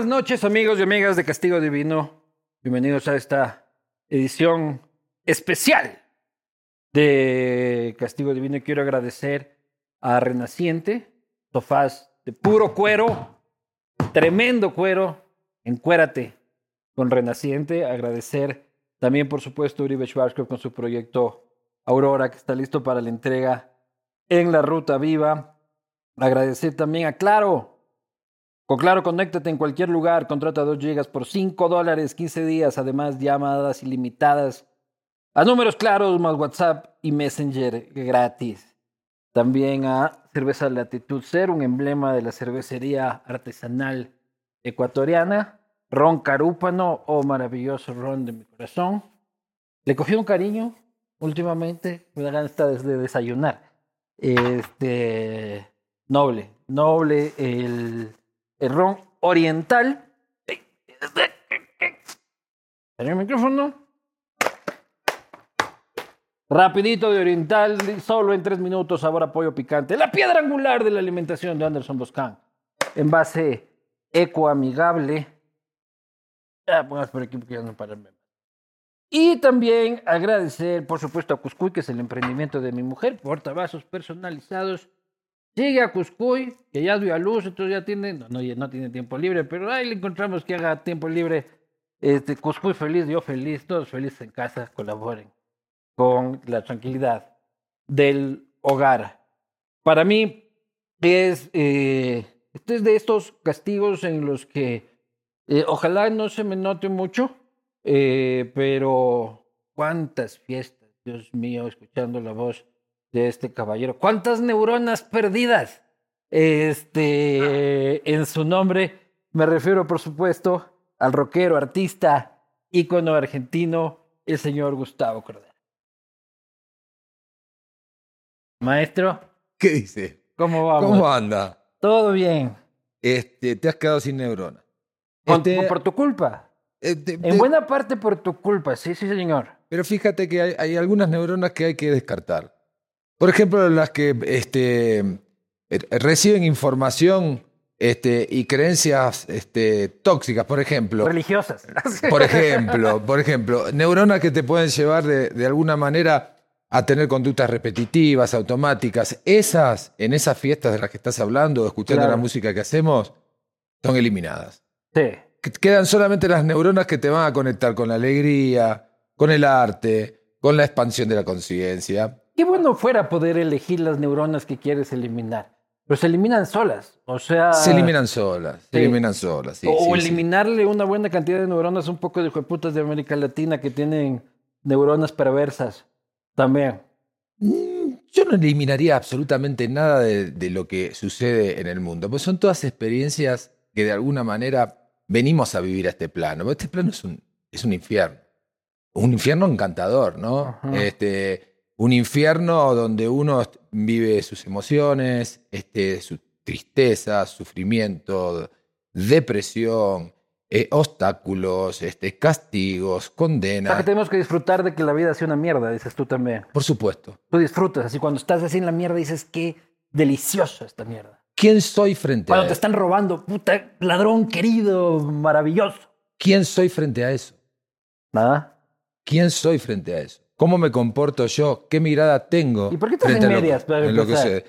buenas noches amigos y amigas de Castigo Divino. Bienvenidos a esta edición especial de Castigo Divino. Y quiero agradecer a Renaciente, sofás de puro cuero, tremendo cuero, encuérate con Renaciente. Agradecer también, por supuesto, a Uribe Schwarzkopf con su proyecto Aurora, que está listo para la entrega en la Ruta Viva. Agradecer también a Claro, con Claro, conéctate en cualquier lugar, contrata 2 gigas por 5 dólares, 15 días, además llamadas ilimitadas a números claros, más WhatsApp y Messenger gratis. También a Cerveza Latitud Cero, un emblema de la cervecería artesanal ecuatoriana. Ron Carúpano, oh maravilloso ron de mi corazón. Le cogí un cariño últimamente, me da ganas de desayunar. Este, noble, noble el el ron oriental. el micrófono. Rapidito de oriental, solo en tres minutos, sabor a pollo picante. La piedra angular de la alimentación de Anderson Boscan. Envase ecoamigable. Ah, por aquí porque no pararme. Y también agradecer, por supuesto, a Cuscuy, que es el emprendimiento de mi mujer, portavasos personalizados Sigue a Cuscuy, que ya dio a luz, entonces ya tiene, no, no, no tiene tiempo libre, pero ahí le encontramos que haga tiempo libre. Este, Cuscuy feliz, yo feliz, todos felices en casa, colaboren con la tranquilidad del hogar. Para mí es, eh, este es de estos castigos en los que eh, ojalá no se me note mucho, eh, pero cuántas fiestas, Dios mío, escuchando la voz de este caballero. ¿Cuántas neuronas perdidas? Este, en su nombre me refiero, por supuesto, al rockero, artista, ícono argentino, el señor Gustavo Cordero. Maestro. ¿Qué dice? ¿Cómo vamos? ¿Cómo anda? Todo bien. Este, te has quedado sin neuronas. Este, por tu culpa. Eh, En te- buena parte por tu culpa, sí, sí, señor. Pero fíjate que hay, hay algunas neuronas que hay que descartar. Por ejemplo, las que este, eh, reciben información este, y creencias este, tóxicas, por ejemplo. Religiosas. Por ejemplo, por ejemplo, neuronas que te pueden llevar de, de alguna manera a tener conductas repetitivas, automáticas. Esas, en esas fiestas de las que estás hablando, escuchando Claro. la música que hacemos, son eliminadas. Sí. Que- Quedan solamente las neuronas que te van a conectar con la alegría, con el arte, con la expansión de la conciencia. Qué bueno fuera poder elegir las neuronas que quieres eliminar. Pero se eliminan solas. O sea. Se eliminan solas, se sí. eliminan solas. sí, o sí, eliminarle una buena cantidad de neuronas un poco de hijueputas de América Latina que tienen neuronas perversas. También. Mm, Yo no eliminaría absolutamente nada de, de lo que sucede en el mundo, pues son todas experiencias que de alguna manera venimos a vivir a este plano. Porque Este plano es un, es un infierno. Un infierno encantador, ¿no? Ajá. Este, un infierno donde uno vive sus emociones, este, su tristeza, sufrimiento, depresión, eh, obstáculos, este, castigos, O sea, condenas. que tenemos que disfrutar de que la vida sea una mierda, dices tú también. Por supuesto. Tú disfrutas, así cuando estás así en la mierda dices, qué delicioso esta mierda. ¿Quién soy frente Cuando a te eso? están robando, puta, ladrón querido, maravilloso. ¿Quién soy frente a eso? Nada. ¿Quién soy frente a eso? ¿Cómo me comporto yo? ¿Qué mirada tengo? ¿Y por qué estás en lo- medias, en lo que sucede?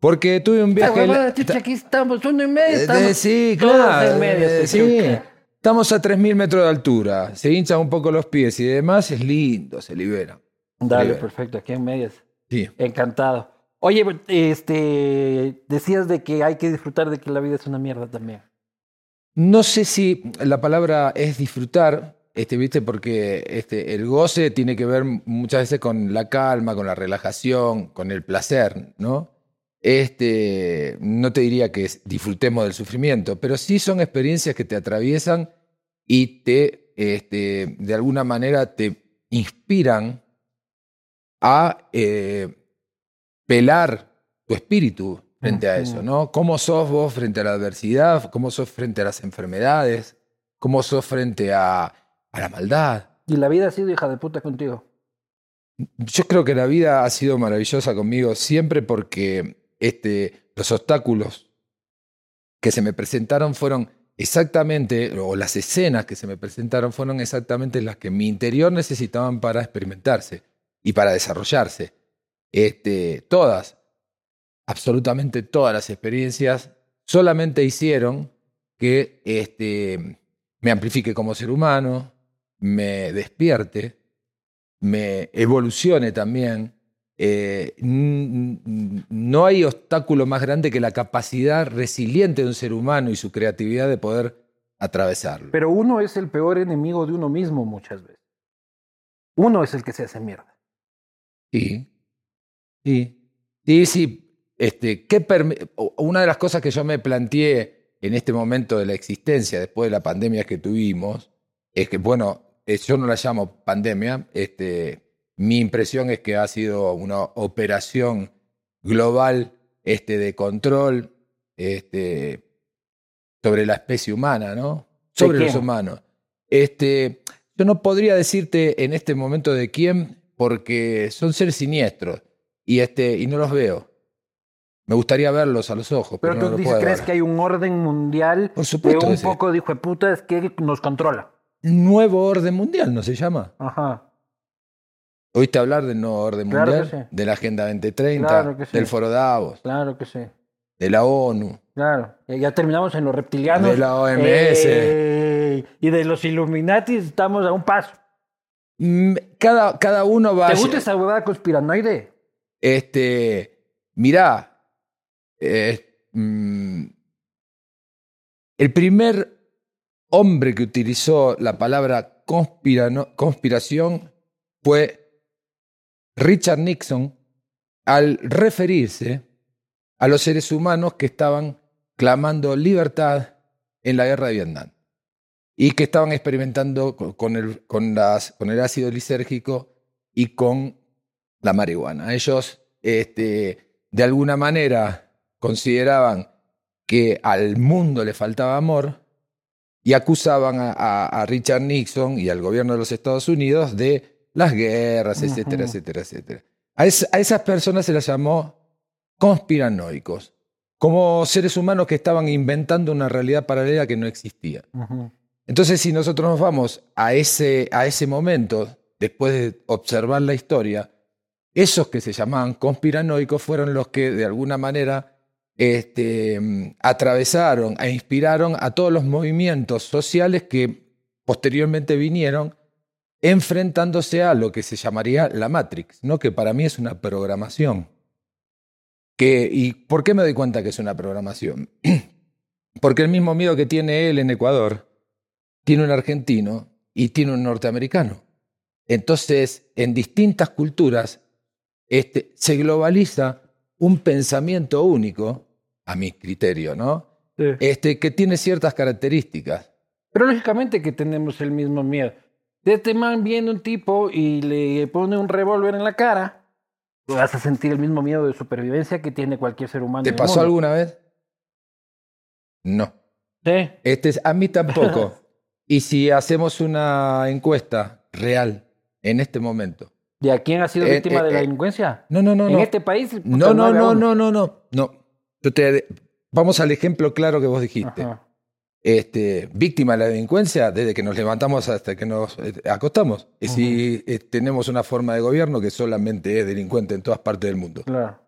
Porque tuve un viaje... la- aquí estamos, uno y medio, Eh, estamos sí, claro. en medio, eh, sí. Estamos a 3.000 metros de altura. Se hinchan un poco los pies y demás. Es lindo, se libera. Dale, Libera. perfecto, aquí en medias. Sí. Encantado. Oye, este, decías de que hay que disfrutar de que la vida es una mierda también. No sé si la palabra es disfrutar, este, ¿viste? Porque este, el goce tiene que ver muchas veces con la calma, con la relajación, con el placer, ¿no? Este, no te diría que disfrutemos del sufrimiento, pero sí son experiencias que te atraviesan y te, este, de alguna manera, te inspiran a eh, pelar tu espíritu frente a eso. ¿no? ¿Cómo sos vos frente a la adversidad? ¿Cómo sos frente a las enfermedades? ¿Cómo sos frente a, a la maldad? Y la vida ha sido hija de puta contigo. Yo creo que la vida ha sido maravillosa conmigo siempre porque este, los obstáculos que se me presentaron fueron exactamente, o las escenas que se me presentaron fueron exactamente las que mi interior necesitaban para experimentarse y para desarrollarse. Este, todas, absolutamente todas las experiencias solamente hicieron que este, me amplifique como ser humano, me despierte, me evolucione también. Eh, no hay obstáculo más grande que la capacidad resiliente de un ser humano y su creatividad de poder atravesarlo. Pero uno es el peor enemigo de uno mismo muchas veces. Uno es el que se hace mierda. Sí. Sí. Sí, sí. Este, ¿qué una de las cosas que yo me planteé en este momento de la existencia, después de la pandemia que tuvimos, es que, bueno, yo no la llamo pandemia, este, mi impresión es que ha sido una operación global este, de control este, sobre la especie humana, ¿no? Sobre los humanos. Este, yo no podría decirte en este momento de quién, porque son seres siniestros y, este, y no los veo. Me gustaría verlos a los ojos. Pero, tú dices, ¿crees que hay un orden mundial Por supuesto un poco de puta es que nos controla? Nuevo orden mundial, ¿no se llama? Ajá. ¿Oíste hablar del nuevo orden mundial? De la Agenda 2030, del Foro Davos. Claro que sí. De la ONU. Claro, ya terminamos en los reptilianos. De la OMS. y de los Illuminati estamos a un paso. Mm, cada, cada uno va ¿Te gusta esa huevada conspiranoide? Este, mirá, Mm, el primer hombre que utilizó la palabra conspiración fue Richard Nixon al referirse a los seres humanos que estaban clamando libertad en la guerra de Vietnam y que estaban experimentando con el, con las, con el ácido lisérgico y con la marihuana. Ellos, este, de alguna manera, consideraban que al mundo le faltaba amor y acusaban a, Richard Nixon y al gobierno de los Estados Unidos de las guerras, etcétera, etcétera, etcétera. A, esas personas se las llamó conspiranoicos, como seres humanos que estaban inventando una realidad paralela que no existía. Entonces, si nosotros nos vamos a ese, a ese momento, después de observar la historia, esos que se llamaban conspiranoicos fueron los que de alguna manera este, atravesaron e inspiraron a todos los movimientos sociales que posteriormente vinieron enfrentándose a lo que se llamaría la Matrix, ¿no? que para mí es una programación. ¿Y por qué me doy cuenta que es una programación? Porque el mismo miedo que tiene él en Ecuador, tiene un argentino y tiene un norteamericano. Entonces, en distintas culturas, este, se globaliza un pensamiento único, a mi criterio, ¿no? Este, que tiene ciertas características. Pero lógicamente que tenemos el mismo miedo. De este man viene un tipo y le pone un revólver en la cara, vas a sentir el mismo miedo de supervivencia que tiene cualquier ser humano. ¿Te pasó alguna vez? No. Sí. Este a mí tampoco. y si hacemos una encuesta real en este momento, ¿De a quién ha sido eh, víctima de la eh, delincuencia? No, no, no. ¿En este país? No, no, no, no, no, no, no. vamos al ejemplo claro que vos dijiste. Este, víctima de la delincuencia desde que nos levantamos hasta que nos eh, acostamos. Y si tenemos una forma de gobierno que solamente es delincuente en todas partes del mundo. Claro.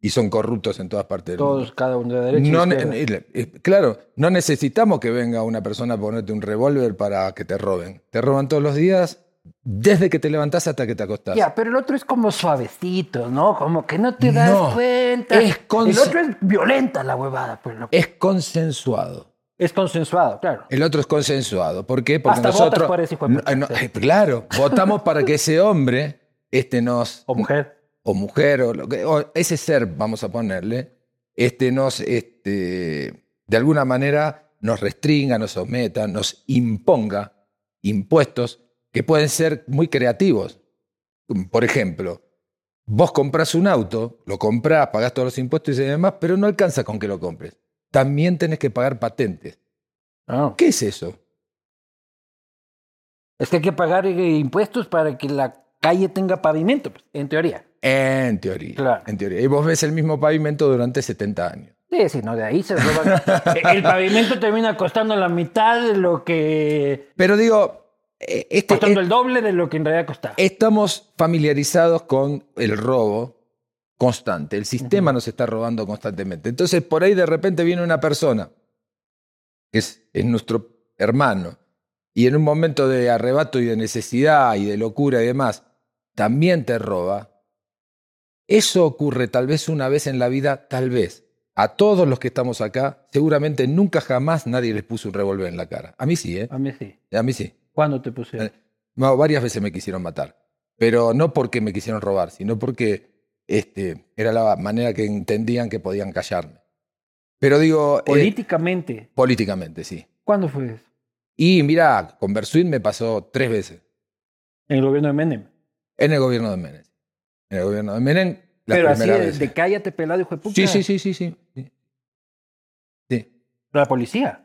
Y son corruptos en todas partes del mundo. Todos, cada uno de derecha. claro, no necesitamos que venga una persona a ponerte un revólver para que te roben. Te roban todos los días desde que te levantás hasta que te acostás. Ya, pero el otro es como suavecito, ¿no? Como que no te das cuenta. Es el otro es violenta la huevada. Pues, Es consensuado. Es consensuado, claro. El otro es consensuado. ¿Por qué? Porque nosotros. Por ese hijo de eh, claro, votamos para que ese hombre este, nos. O mujer. O mujer, o, o, ese ser, vamos a ponerle, este, nos. Este, de alguna manera nos restringa, nos someta, nos imponga impuestos que pueden ser muy creativos. Por ejemplo, vos compras un auto, lo compras, pagás todos los impuestos y demás, pero no alcanza con que lo compres. También tenés que pagar patentes. Ah. ¿Qué es eso? Es que hay que pagar eh, impuestos para que la calle tenga pavimento, pues, en teoría. En teoría. Claro. En teoría. Y vos ves el mismo pavimento durante 70 años. Sí, sí, no, de ahí se roban. el pavimento termina costando la mitad de lo que. Pero digo, este, costando eh, el doble de lo que en realidad costaba. estamos familiarizados con el robo constante. El sistema nos está robando constantemente. Entonces, por ahí de repente viene una persona, que es, es nuestro hermano, y en un momento de arrebato y de necesidad y de locura y demás, también te roba. Eso ocurre tal vez una vez en la vida, tal vez. A todos los que estamos acá, seguramente nunca jamás nadie les puso un revólver en la cara. A mí sí, ¿eh? A mí sí. A mí sí. ¿Cuándo te pusieron? Eh, No, varias veces me quisieron matar. Pero no porque me quisieron robar, sino porque este, era la manera que entendían que podían callarme. Pero digo, eh, Políticamente. políticamente, sí. ¿Cuándo fue eso? Y mira, con Bersuit me pasó tres veces. En el gobierno de Menem. En el gobierno de Menem. En el gobierno de Menem, la Pero así de, cállate pelado, hijo de puta. Sí, sí, sí, sí, sí. sí. Sí. La policía.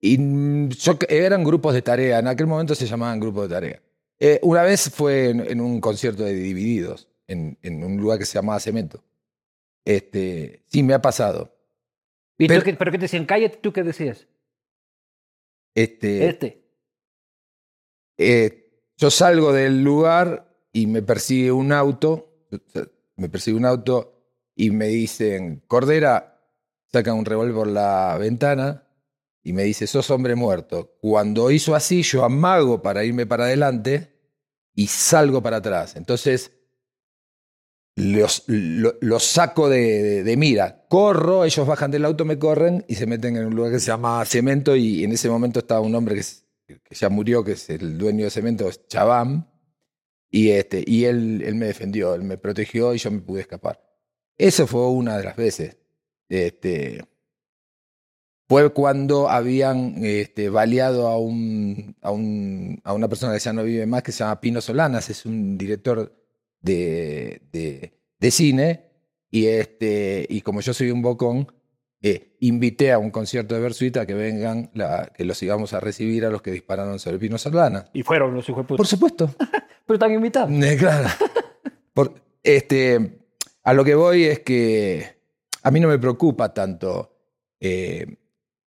Y mm, yo, eran grupos de tarea, en aquel momento se llamaban grupos de tarea. Eh, una vez fue en, en un concierto de Divididos, en, en un lugar que se llamaba Cemento. Este, sí, me ha pasado. ¿Y Pero- tú qué- ¿Pero qué te decían? Cállate, ¿tú qué decías? Este, Este. eh, yo salgo del lugar y me persigue un auto, me persigue un auto y me dicen, Cordera, saca un revólver por la ventana y me dice, sos hombre muerto. Cuando hizo así, yo amago para irme para adelante y salgo para atrás. Entonces, los, lo- los saco de, de- de mira. Corro, ellos bajan del auto, me corren y se meten en un lugar que se llama Cemento y en ese momento estaba un hombre que, es- que ya murió, que es el dueño de Cemento, Chabam. Y, este, y él, él me defendió, él me protegió y yo me pude escapar. Eso fue una de las veces. Este, fue cuando habían este, baleado a, un, a, un, a una persona que ya no vive más, que se llama Pino Solanas, es un director de, de, de cine. Y, este, y como yo soy un bocón, eh, invité a un concierto de Bersuita a que vengan, la, que los íbamos a recibir a los que dispararon sobre Pino Solanas. Y fueron los hijos de puta. Por supuesto. Pero están invitados. Eh, Claro. Por- este, a lo que voy es que a mí no me preocupa tanto eh,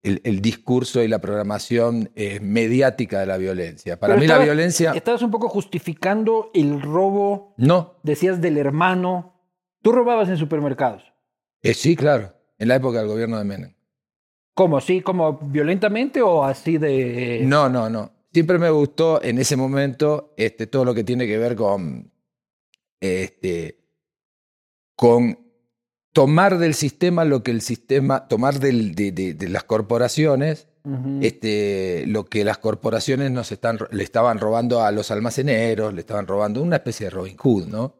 el, el discurso y la programación eh, mediática de la violencia. Para Pero mí la violencia... Estabas un poco justificando el robo, No, decías, del hermano. Tú robabas en supermercados. Eh, sí, claro, en la época del gobierno de Menem. ¿Cómo? ¿Sí? ¿Como violentamente o así de...? No, no, no. Siempre me gustó en ese momento este, todo lo que tiene que ver con, este, con tomar del sistema lo que el sistema, tomar del- de, de- de las corporaciones, este, lo que las corporaciones nos están, le estaban robando a los almaceneros, le estaban robando una especie de Robin Hood, ¿no?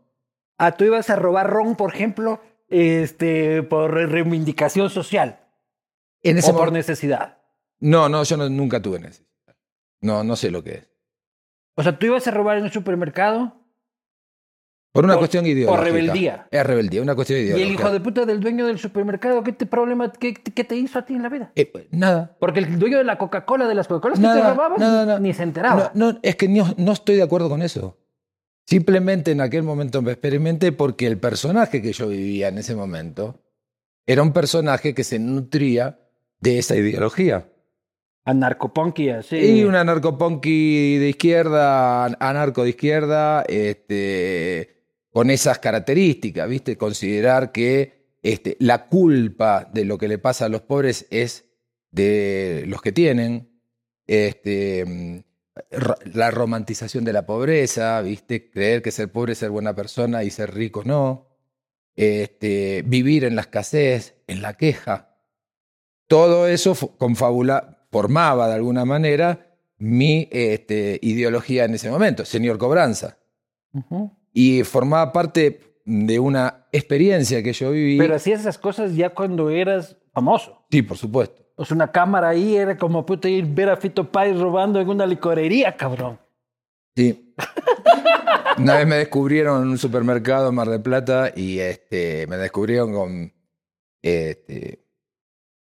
Ah, tú ibas a robar ron, por ejemplo, este, por reivindicación social En ese o por necesidad. No, no, yo no- nunca tuve necesidad. No, no sé lo que es. O sea, tú ibas a robar en un supermercado Por una Por- cuestión por ideológica. rebeldía. Es rebeldía, una cuestión y ideológica. el hijo de puta del dueño del supermercado, ¿qué te problema, qué, qué te hizo a ti en la vida? Eh, nada. Porque el dueño de la Coca-Cola, de las Coca-Colas que te robabas, nada, nada. ni se enteraba. No, no, es que no, no estoy de acuerdo con eso. Simplemente en aquel momento me experimenté porque el personaje que yo vivía en ese momento era un personaje que se nutría de esa ideología. Anarcopunky, así. Y una narcopunky de izquierda, anarco de izquierda, este, con esas características, ¿viste? Considerar que este, la culpa de lo que le pasa a los pobres es de los que tienen, este, mm, la romantización de la pobreza, ¿viste? Creer que ser pobre es ser buena persona y ser rico no, este, vivir en la escasez, en la queja. Todo eso confabula, formaba de alguna manera mi ideología en ese momento, señor Cobranza. Ujú. Y formaba parte de una experiencia que yo viví. Pero hacías esas cosas ya cuando eras famoso. Sí, por supuesto. O sea, una cámara ahí era como puta ir ver a Fito Páez robando en una licorería, cabrón. Sí. Una vez me descubrieron en un supermercado en Mar del Plata y este, me descubrieron con, este,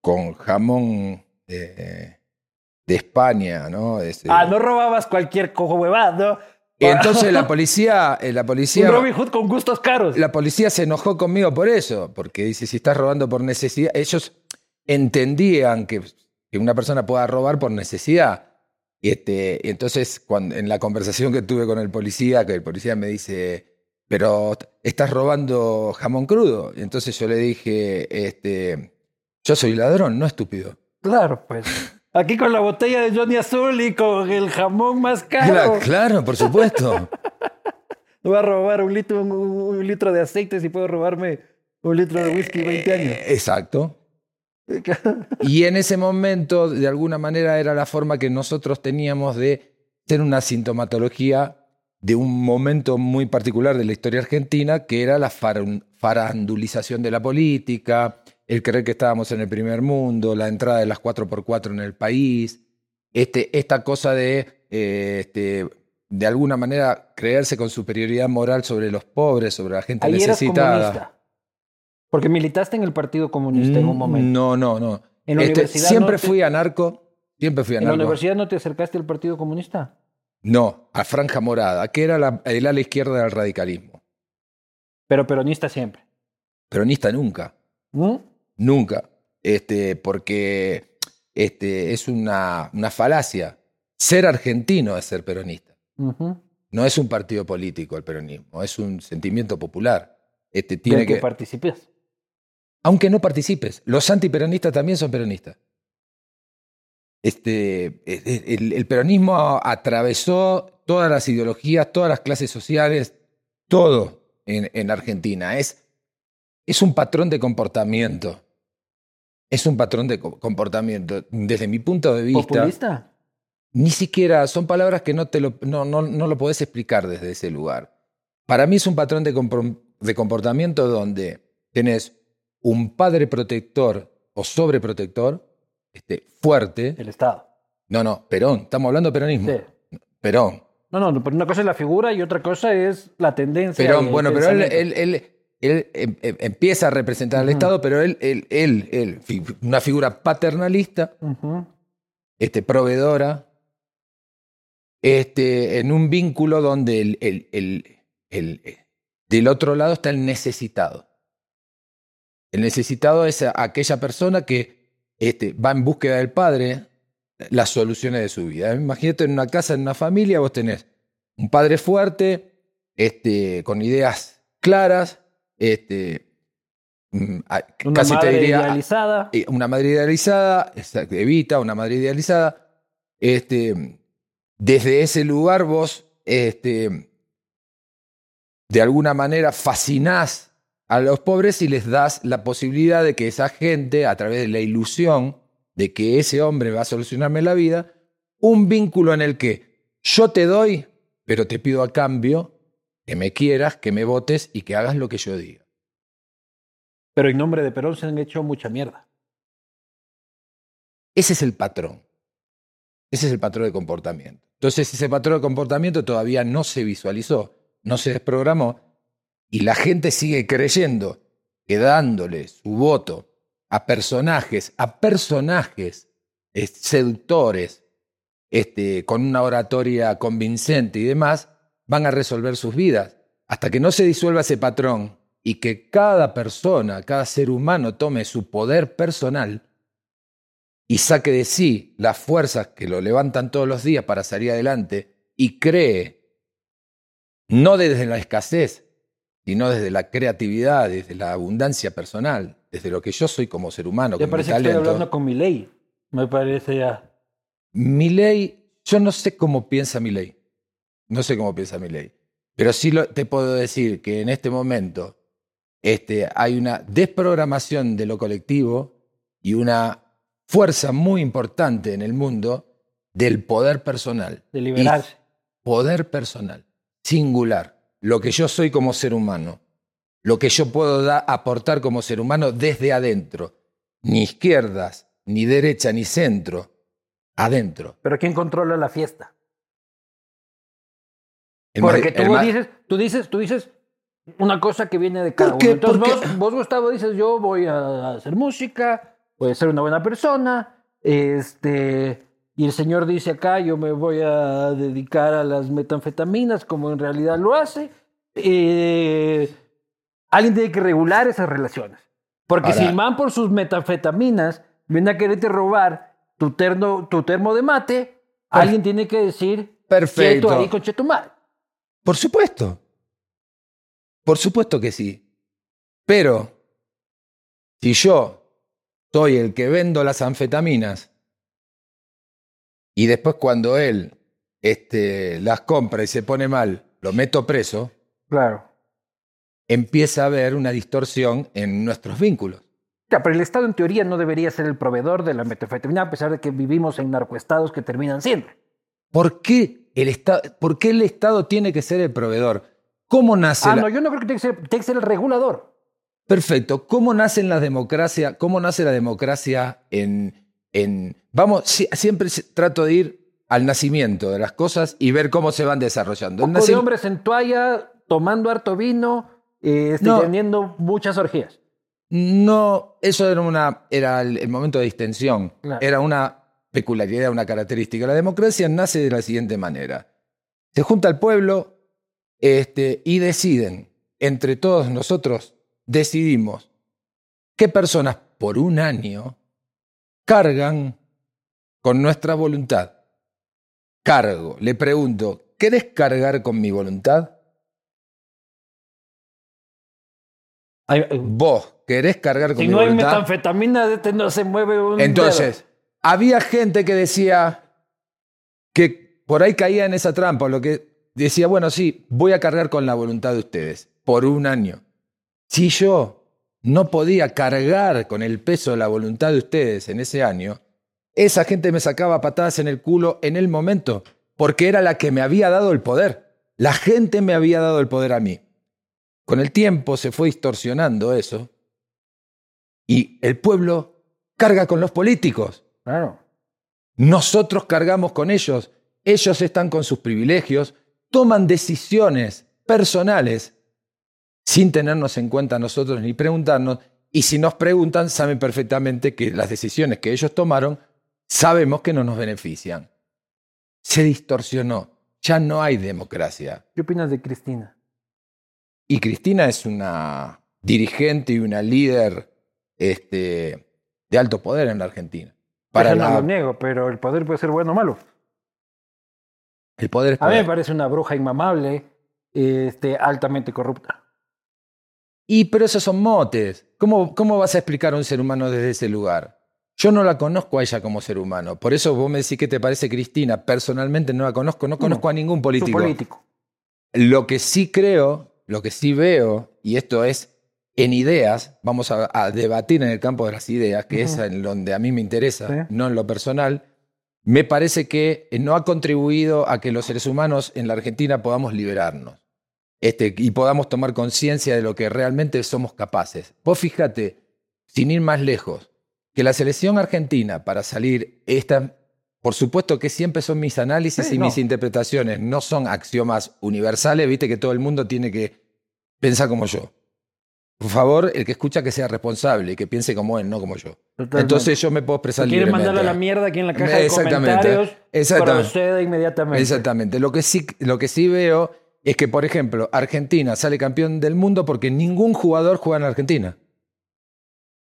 con jamón, de España, ¿no? Este, Ah, no robabas cualquier cojo huevado, ¿no? Entonces la policía, eh, la policía, Un Robin Hood con gustos caros. la policía se enojó conmigo por eso, porque dice, si estás robando por necesidad, ellos entendían que, que una persona pueda robar por necesidad. Y este, y entonces, cuando, en la conversación que tuve con el policía, que el policía me dice, pero estás robando jamón crudo. Y entonces yo le dije, este, yo soy ladrón, no estúpido. Claro, pues. Aquí con la botella de Johnny Azul y con el jamón más caro. Claro, por supuesto. No voy a robar un litro, un, un litro de aceite si puedo robarme un litro de whisky 20 años. Eh, Exacto. Y en ese momento, de alguna manera, era la forma que nosotros teníamos de tener una sintomatología de un momento muy particular de la historia argentina, que era la farandulización de la política, el creer que estábamos en el primer mundo, la entrada de las 4x4 en el país, este, esta cosa de, eh, este, de alguna manera, creerse con superioridad moral sobre los pobres, sobre la gente Ahí eras necesitada. comunista. Porque militaste en el Partido Comunista en un momento. No, no, no. En la Este, universidad siempre no te- fui anarco. Siempre fui ¿En la anarco. universidad no te acercaste al Partido Comunista? No, a Franja Morada, que era la, el ala izquierda del radicalismo. Pero peronista siempre. Peronista nunca, ¿Mm? Nunca. Este, porque este, es una, una falacia. Ser argentino es ser peronista. No es un partido político el peronismo, es un sentimiento popular. Este, tiene que, que, participes. aunque no participes, los antiperonistas también son peronistas. Este, el, el peronismo atravesó todas las ideologías, todas las clases sociales, todo en, en Argentina. Es, es un patrón de comportamiento. Es un patrón de co- comportamiento. Desde mi punto de vista, ¿Populista? ni siquiera son palabras que no, te lo, no, no, no lo podés explicar desde ese lugar. Para mí es un patrón de, de comportamiento donde tenés un padre protector o sobreprotector este, fuerte. El Estado. No, no, Perón, estamos hablando de peronismo. Sí. Perón. No, no, pero una cosa es la figura y otra cosa es la tendencia. Perón, bueno, pero él, él, él, él, em- em- empieza a representar al. Estado, pero él, él, él, él, fi- una figura paternalista, este, proveedora, este, en un vínculo donde el, el- el- el- del otro lado está el necesitado. El necesitado es aquella persona que este, va en búsqueda del padre las soluciones de su vida. Imagínate en una casa, en una familia, vos tenés un padre fuerte, este, con ideas claras, este, mm, a- Una casi madre te diría idealizada. eh, una madre idealizada, exacto, Evita, una madre idealizada. Este, desde ese lugar vos, este, de alguna manera, fascinás a los pobres y les das la posibilidad de que esa gente, a través de la ilusión de que ese hombre va a solucionarme la vida, un vínculo en el que yo te doy, pero te pido a cambio que me quieras, que me votes y que hagas lo que yo diga. Pero en nombre de Perón se han hecho mucha mierda. Ese es el patrón. Ese es el patrón de comportamiento. Entonces ese patrón de comportamiento todavía no se visualizó, no se desprogramó y la gente sigue creyendo que dándole su voto a personajes, a personajes eh, seductores, este, con una oratoria convincente y demás, van a resolver sus vidas. Hasta que no se disuelva ese patrón y que cada persona, cada ser humano tome su poder personal, y saque de sí las fuerzas que lo levantan todos los días para salir adelante y cree, no desde la escasez, sino desde la creatividad, desde la abundancia personal, desde lo que yo soy como ser humano, mi parece que estoy hablando con mi ley. Me parece ya. Mi ley, yo no sé cómo piensa mi ley. No sé cómo piensa mi ley. Pero sí lo- te puedo decir que en este momento este, hay una desprogramación de lo colectivo y una fuerza muy importante en el mundo del poder personal. De liberarse. Poder personal, singular. Lo que yo soy como ser humano. Lo que yo puedo da- aportar como ser humano desde adentro. Ni izquierdas, ni derecha, ni centro. Adentro. Pero ¿quién controla la fiesta? El Porque el tú ma- dices, tú dices, tú dices una cosa que viene de cada uno. Entonces vos, vos, Gustavo, dices, yo voy a hacer música, voy a ser una buena persona, este, y el señor dice acá, yo me voy a dedicar a las metanfetaminas, como en realidad lo hace, eh, alguien tiene que regular esas relaciones. Porque Ahora- si el man por sus metanfetaminas viene a quererte robar tu, terno, tu termo de mate, alguien tiene que decir, Perfecto. ahí con Chetumal. Por supuesto. Por supuesto que sí. Pero, si yo soy el que vendo las anfetaminas y después cuando él este, las compra y se pone mal, lo meto preso, Claro. empieza a haber una distorsión en nuestros vínculos. Ya, pero el Estado en teoría no debería ser el proveedor de la metanfetamina, a pesar de que vivimos en narcoestados que terminan siendo. ¿Por qué el, esta- ¿Por qué el Estado tiene que ser el proveedor? ¿Cómo nace Ah, la- no, yo no creo que tenga que ser, tiene que ser el regulador. Perfecto. ¿Cómo nace la democracia? ¿Cómo nace la democracia en, en vamos, si- siempre trato de ir al nacimiento de las cosas y ver cómo se van desarrollando. Poco de hombres en toalla, tomando harto vino, eh, este, No. teniendo muchas orgías. No, eso era, una, era el, el momento de distensión. Claro. Era una peculiaridad, una característica. La democracia nace de la siguiente manera. Se junta el pueblo este, y deciden, entre todos nosotros, decidimos qué personas por un año cargan con nuestra voluntad. Cargo. Le pregunto, ¿querés cargar con mi voluntad? ¿Vos querés cargar con si mi no hay voluntad? metanfetamina, este no se mueve un Entonces, había gente que decía que por ahí caía en esa trampa, lo que decía, bueno, sí, voy a cargar con la voluntad de ustedes por un año. Si yo no podía cargar con el peso de la voluntad de ustedes en ese año, esa gente me sacaba patadas en el culo en el momento, porque era la que me había dado el poder. La gente me había dado el poder a mí. Con el tiempo se fue distorsionando eso y el pueblo carga con los políticos. Claro. Nosotros cargamos con ellos. Ellos están con sus privilegios, toman decisiones personales sin tenernos en cuenta nosotros ni preguntarnos. Y si nos preguntan, saben perfectamente que las decisiones que ellos tomaron sabemos que no nos benefician. Se distorsionó. Ya no hay democracia. ¿Qué opinas de Cristina? Y Cristina es una dirigente y una líder este, de alto poder en la Argentina. Para Eso no lo niego, pero el poder puede ser bueno o malo. el poder es A mí me parece una bruja inmamable, este, altamente corrupta. Y pero esos son motes. ¿Cómo, ¿Cómo vas a explicar a un ser humano desde ese lugar? Yo no la conozco a ella como ser humano. Por eso vos me decís qué te parece Cristina. Personalmente no la conozco, no conozco a ningún político. político. Lo que sí creo, lo que sí veo, y esto es en ideas, vamos a, a debatir en el campo de las ideas, que es en donde a mí me interesa, Sí. no en lo personal, me parece que no ha contribuido a que los seres humanos en la Argentina podamos liberarnos este, y podamos tomar conciencia de lo que realmente somos capaces. Vos fíjate, sin ir más lejos, que la selección argentina para salir, esta, por supuesto que siempre son mis análisis Sí, y no. mis interpretaciones, no son axiomas universales, viste que todo el mundo tiene que pensar como yo. Por favor, el que escucha que sea responsable y que piense como él, no como yo. Totalmente. Entonces yo me puedo expresar quieren mandarle a la mierda aquí en la caja de comentarios, exactamente. proceda inmediatamente. Exactamente. Lo que, sí, lo que sí veo es que, por ejemplo, Argentina sale campeón del mundo porque ningún jugador juega en Argentina.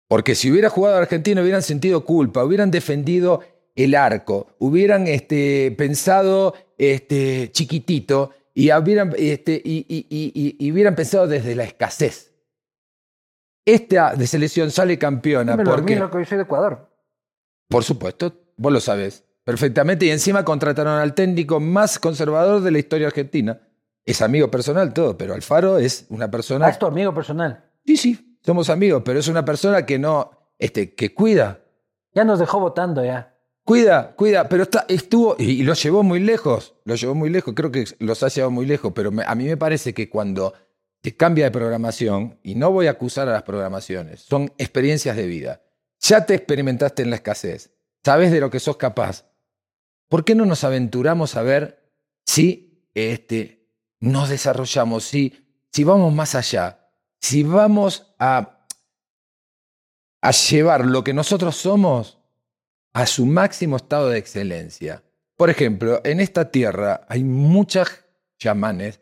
Porque si hubiera jugado Argentina hubieran sentido culpa, hubieran defendido el arco, hubieran este, pensado este, chiquitito y hubieran, este, y, y- y- y- y hubieran pensado desde la escasez. Esta de selección sale campeona porque... loco, yo soy de Ecuador. Por supuesto, vos lo sabés perfectamente. Y encima contrataron al técnico más conservador de la historia argentina. Es amigo personal todo, pero Alfaro es una persona... Ah, es tu amigo personal. Sí, sí, somos amigos, pero es una persona que no... Este, que cuida, Ya nos dejó votando ya. cuida, cuida, pero está, estuvo... Y, y lo llevó muy lejos, lo llevó muy lejos, creo que los ha llevado muy lejos, pero me- a mí me parece que cuando te cambia de programación, y no voy a acusar a las programaciones, son experiencias de vida. Ya te experimentaste en la escasez, sabes de lo que sos capaz. ¿Por qué no nos aventuramos a ver si este, nos desarrollamos, si, si vamos más allá, si vamos a, a llevar lo que nosotros somos a su máximo estado de excelencia. Por ejemplo, en esta tierra hay muchas chamanes,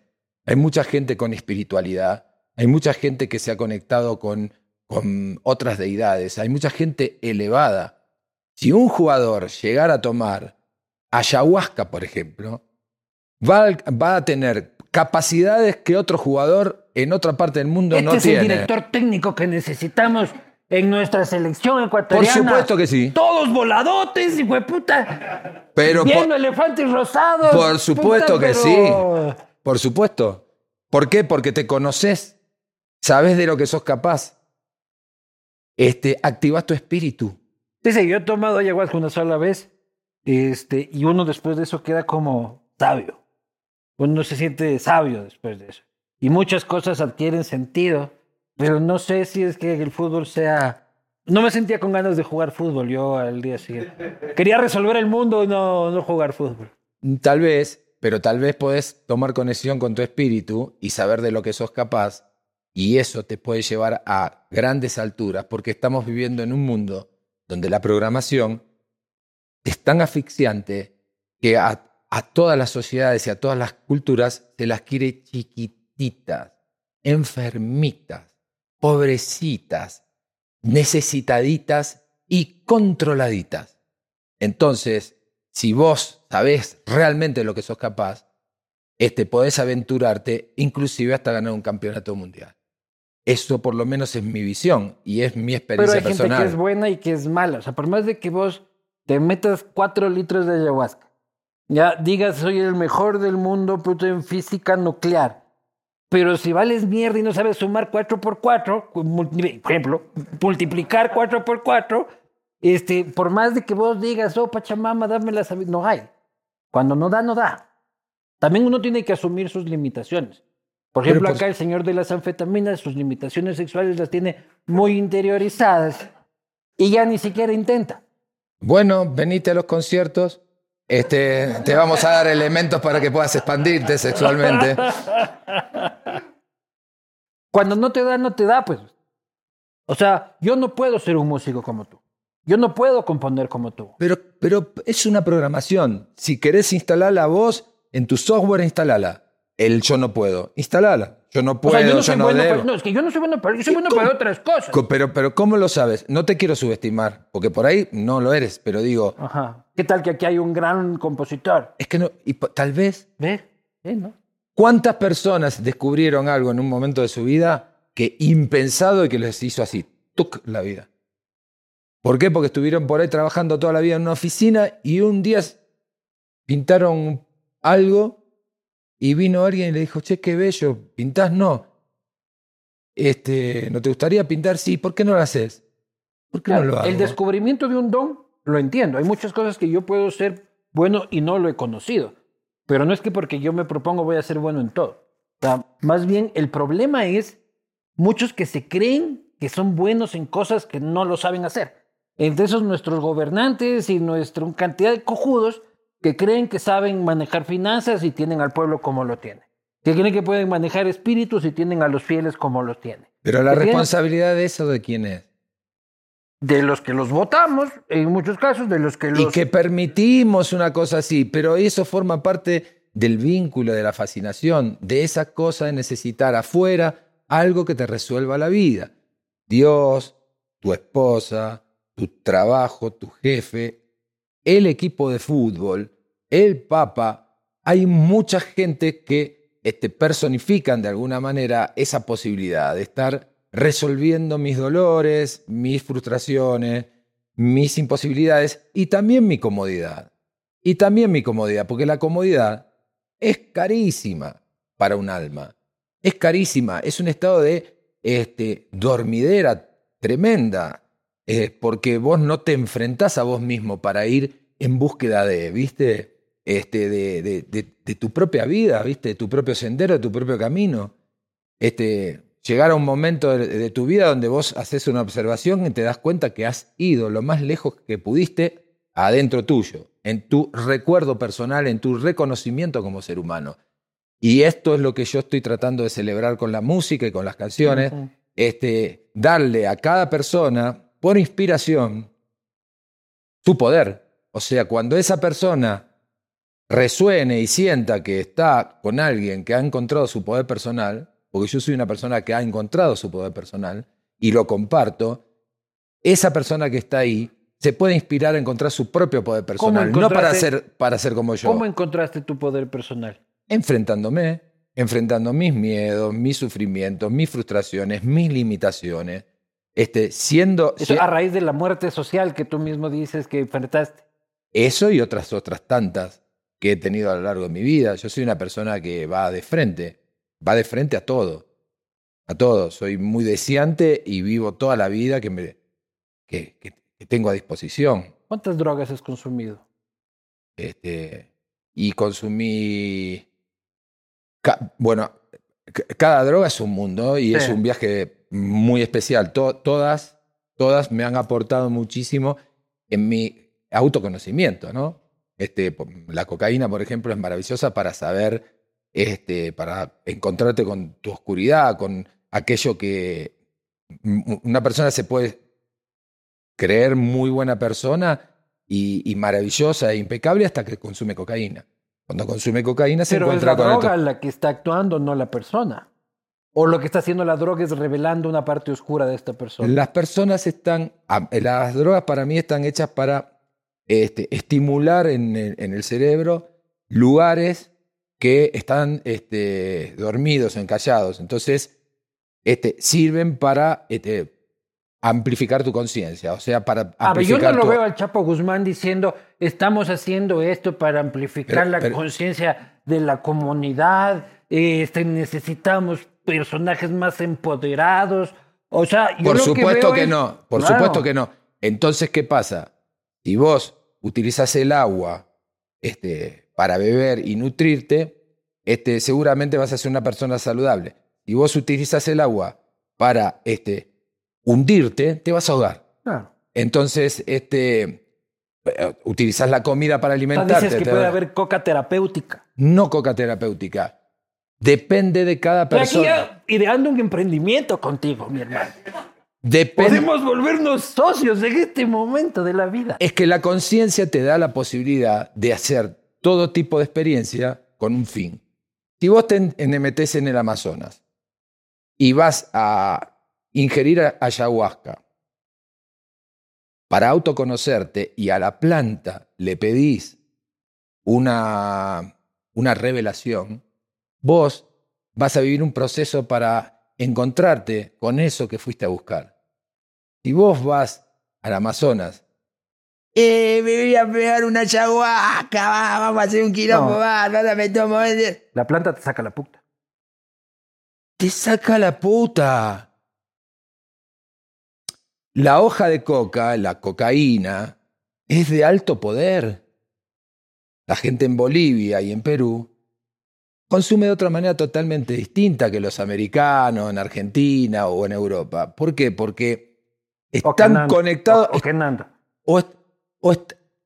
hay mucha gente con espiritualidad, hay mucha gente que se ha conectado con, con otras deidades, hay mucha gente elevada. Si un jugador llegara a tomar ayahuasca, por ejemplo, va, va a tener capacidades que otro jugador en otra parte del mundo este no es tiene. el director técnico que necesitamos en nuestra selección ecuatoriana. Por supuesto que sí. Todos voladotes, hijo de puta. Pero Viendo por, elefantes rosados. por supuesto puta, que pero- sí. Por supuesto. ¿Por qué? Porque te conoces. Sabes de lo que sos capaz. Este, activas tu espíritu. Dice, yo he tomado ayahuasca una sola vez. Este, y uno después de eso queda como sabio. Uno se siente sabio después de eso. Y muchas cosas adquieren sentido. Pero no sé si es que el fútbol sea. No me sentía con ganas de jugar fútbol yo al día siguiente. Quería resolver el mundo y no, no jugar fútbol. Tal vez, pero tal vez podés tomar conexión con tu espíritu y saber de lo que sos capaz. Y eso te puede llevar a grandes alturas porque estamos viviendo en un mundo donde la programación es tan asfixiante que a, a todas las sociedades y a todas las culturas se las quiere chiquititas, enfermitas, pobrecitas, necesitaditas y controladitas. Entonces, si vos sabés realmente lo que sos capaz, este, podés aventurarte inclusive hasta ganar un campeonato mundial. Eso por lo menos es mi visión y es mi Pero experiencia hay gente personal. que es buena y que es mala. O sea, por más de que vos te metas cuatro litros de ayahuasca, ya digas soy el mejor del mundo puto, en física nuclear. Pero si vales mierda y no sabes sumar 4 por 4, por ejemplo, multiplicar 4 por 4, este, por más de que vos digas, oh Pachamama, dame la sabiduría, no hay. Cuando no da, no da. También uno tiene que asumir sus limitaciones. Por ejemplo, por- acá el señor de las anfetaminas, sus limitaciones sexuales las tiene muy interiorizadas y ya ni siquiera intenta. Bueno, venite a los conciertos. Este, te vamos a dar elementos para que puedas expandirte sexualmente. Cuando no te da, no te da, pues. O sea, yo no puedo ser un músico como tú. Yo no puedo componer como tú. Pero, pero es una programación. Si querés instalar la voz en tu software, instalala. El yo no puedo, instalala. Yo no O puedo, sea, yo no yo soy no bueno debo. para, no, es que yo no soy bueno para, yo soy bueno para otras cosas. Co- Pero, pero ¿cómo lo sabes? No te quiero subestimar, porque por ahí no lo eres, pero digo, Ajá. ¿Qué tal que aquí hay un gran compositor? es que no, y tal vez, ¿Ves? ¿Eh, no? ¿cuántas personas descubrieron algo en un momento de su vida que impensado y que les hizo así, tuc, la vida? ¿Por qué? Porque estuvieron por ahí trabajando toda la vida en una oficina y un día pintaron algo y vino alguien y le dijo, che, qué bello, pintás no. Este, ¿No te gustaría pintar? Sí, ¿por qué no lo haces? ¿Por qué Claro, no lo hago? el descubrimiento de un don, lo entiendo. Hay muchas cosas que yo puedo ser bueno y no lo he conocido. Pero no es que porque yo me propongo voy a ser bueno en todo. O sea, más bien el problema es muchos que se creen que son buenos en cosas que no lo saben hacer. Entre esos nuestros gobernantes y nuestra cantidad de cojudos que creen que saben manejar finanzas y tienen al pueblo como lo tiene. Que creen que pueden manejar espíritus y tienen a los fieles como los tiene. Pero la responsabilidad de eso, ¿de quién es? De los que los votamos, en muchos casos, de los que los... Y que permitimos una cosa así, pero eso forma parte del vínculo, de la fascinación, de esa cosa de necesitar afuera algo que te resuelva la vida. Dios, tu esposa, tu trabajo, tu jefe, el equipo de fútbol, el papa. Hay mucha gente que este, personifican de alguna manera esa posibilidad de estar resolviendo mis dolores, mis frustraciones, mis imposibilidades y también mi comodidad. Y también mi comodidad, porque la comodidad es carísima para un alma. Es carísima, es un estado de este, dormidera tremenda, eh, porque vos no te enfrentás a vos mismo para ir en búsqueda de, ¿viste? Este, de, de, de, de tu propia vida, ¿viste? De tu propio sendero, de tu propio camino. Este, llegar a un momento de, tu vida donde vos haces una observación y te das cuenta que has ido lo más lejos que pudiste adentro tuyo, en tu recuerdo personal, en tu reconocimiento como ser humano. Y esto es lo que yo estoy tratando de celebrar con la música y con las canciones, este, darle a cada persona, por inspiración, su poder. O sea, cuando esa persona resuene y sienta que está con alguien que ha encontrado su poder personal, porque yo soy una persona que ha encontrado su poder personal y lo comparto, esa persona que está ahí se puede inspirar a encontrar su propio poder personal, no para ser, para ser como yo. ¿Cómo encontraste tu poder personal? Enfrentándome, enfrentando mis miedos, mis sufrimientos, mis frustraciones, mis limitaciones, este, siendo... Eso a raíz de la muerte social que tú mismo dices que enfrentaste. Eso y otras otras tantas que he tenido a lo largo de mi vida. Yo soy una persona que va de frente, va de frente a todo, a todo. Soy muy deseante y vivo toda la vida que, me, que, que, tengo a disposición. ¿Cuántas drogas has consumido? Este, y consumí, bueno, cada droga es un mundo y es un viaje muy especial. todas, todas me han aportado muchísimo en mi autoconocimiento, ¿no? Este, la cocaína, por ejemplo, es maravillosa para saber, este, para encontrarte con tu oscuridad, con aquello que una persona se puede creer muy buena persona y, maravillosa e impecable hasta que consume cocaína. Cuando consume cocaína se encuentra es la droga la que está actuando, no la persona. O lo que está haciendo la droga es revelando una parte oscura de esta persona. Las personas están, las drogas para mí están hechas para este, estimular en el, cerebro lugares que están este, dormidos, encallados. Entonces, este, sirven para este, amplificar tu conciencia, o sea, para amplificar Yo no lo veo al Chapo Guzmán diciendo, estamos haciendo esto para amplificar la conciencia de la comunidad, necesitamos personajes más empoderados. O sea, yo por supuesto que, no, por supuesto que no. Entonces, ¿qué pasa? Si vos utilizas el agua este, para beber y nutrirte, este, seguramente vas a ser una persona saludable. Si vos utilizas el agua para este, hundirte, te vas a ahogar. Entonces, este, utilizas la comida para alimentarte. dices que puede haber coca terapéutica. No coca terapéutica. Depende de cada persona. Aquí ideando un emprendimiento contigo, mi hermano. Podemos volvernos socios en este momento de la vida. Es que la conciencia te da la posibilidad de hacer todo tipo de experiencia con un fin. Si vos te metes en el Amazonas y vas a ingerir ayahuasca para autoconocerte y a la planta le pedís una, una revelación, vos vas a vivir un proceso para encontrarte con eso que fuiste a buscar. Si vos vas al Amazonas, eh, me voy a pegar una chahuaca, vamos a hacer un quilombo, no. va, no me tomo. La planta te saca la puta. Te saca la puta. La hoja de coca, la cocaína, es de alto poder. La gente en Bolivia y en Perú consume de otra manera totalmente distinta que los americanos en Argentina o en Europa. ¿Por qué? Porque están conectados. O, o,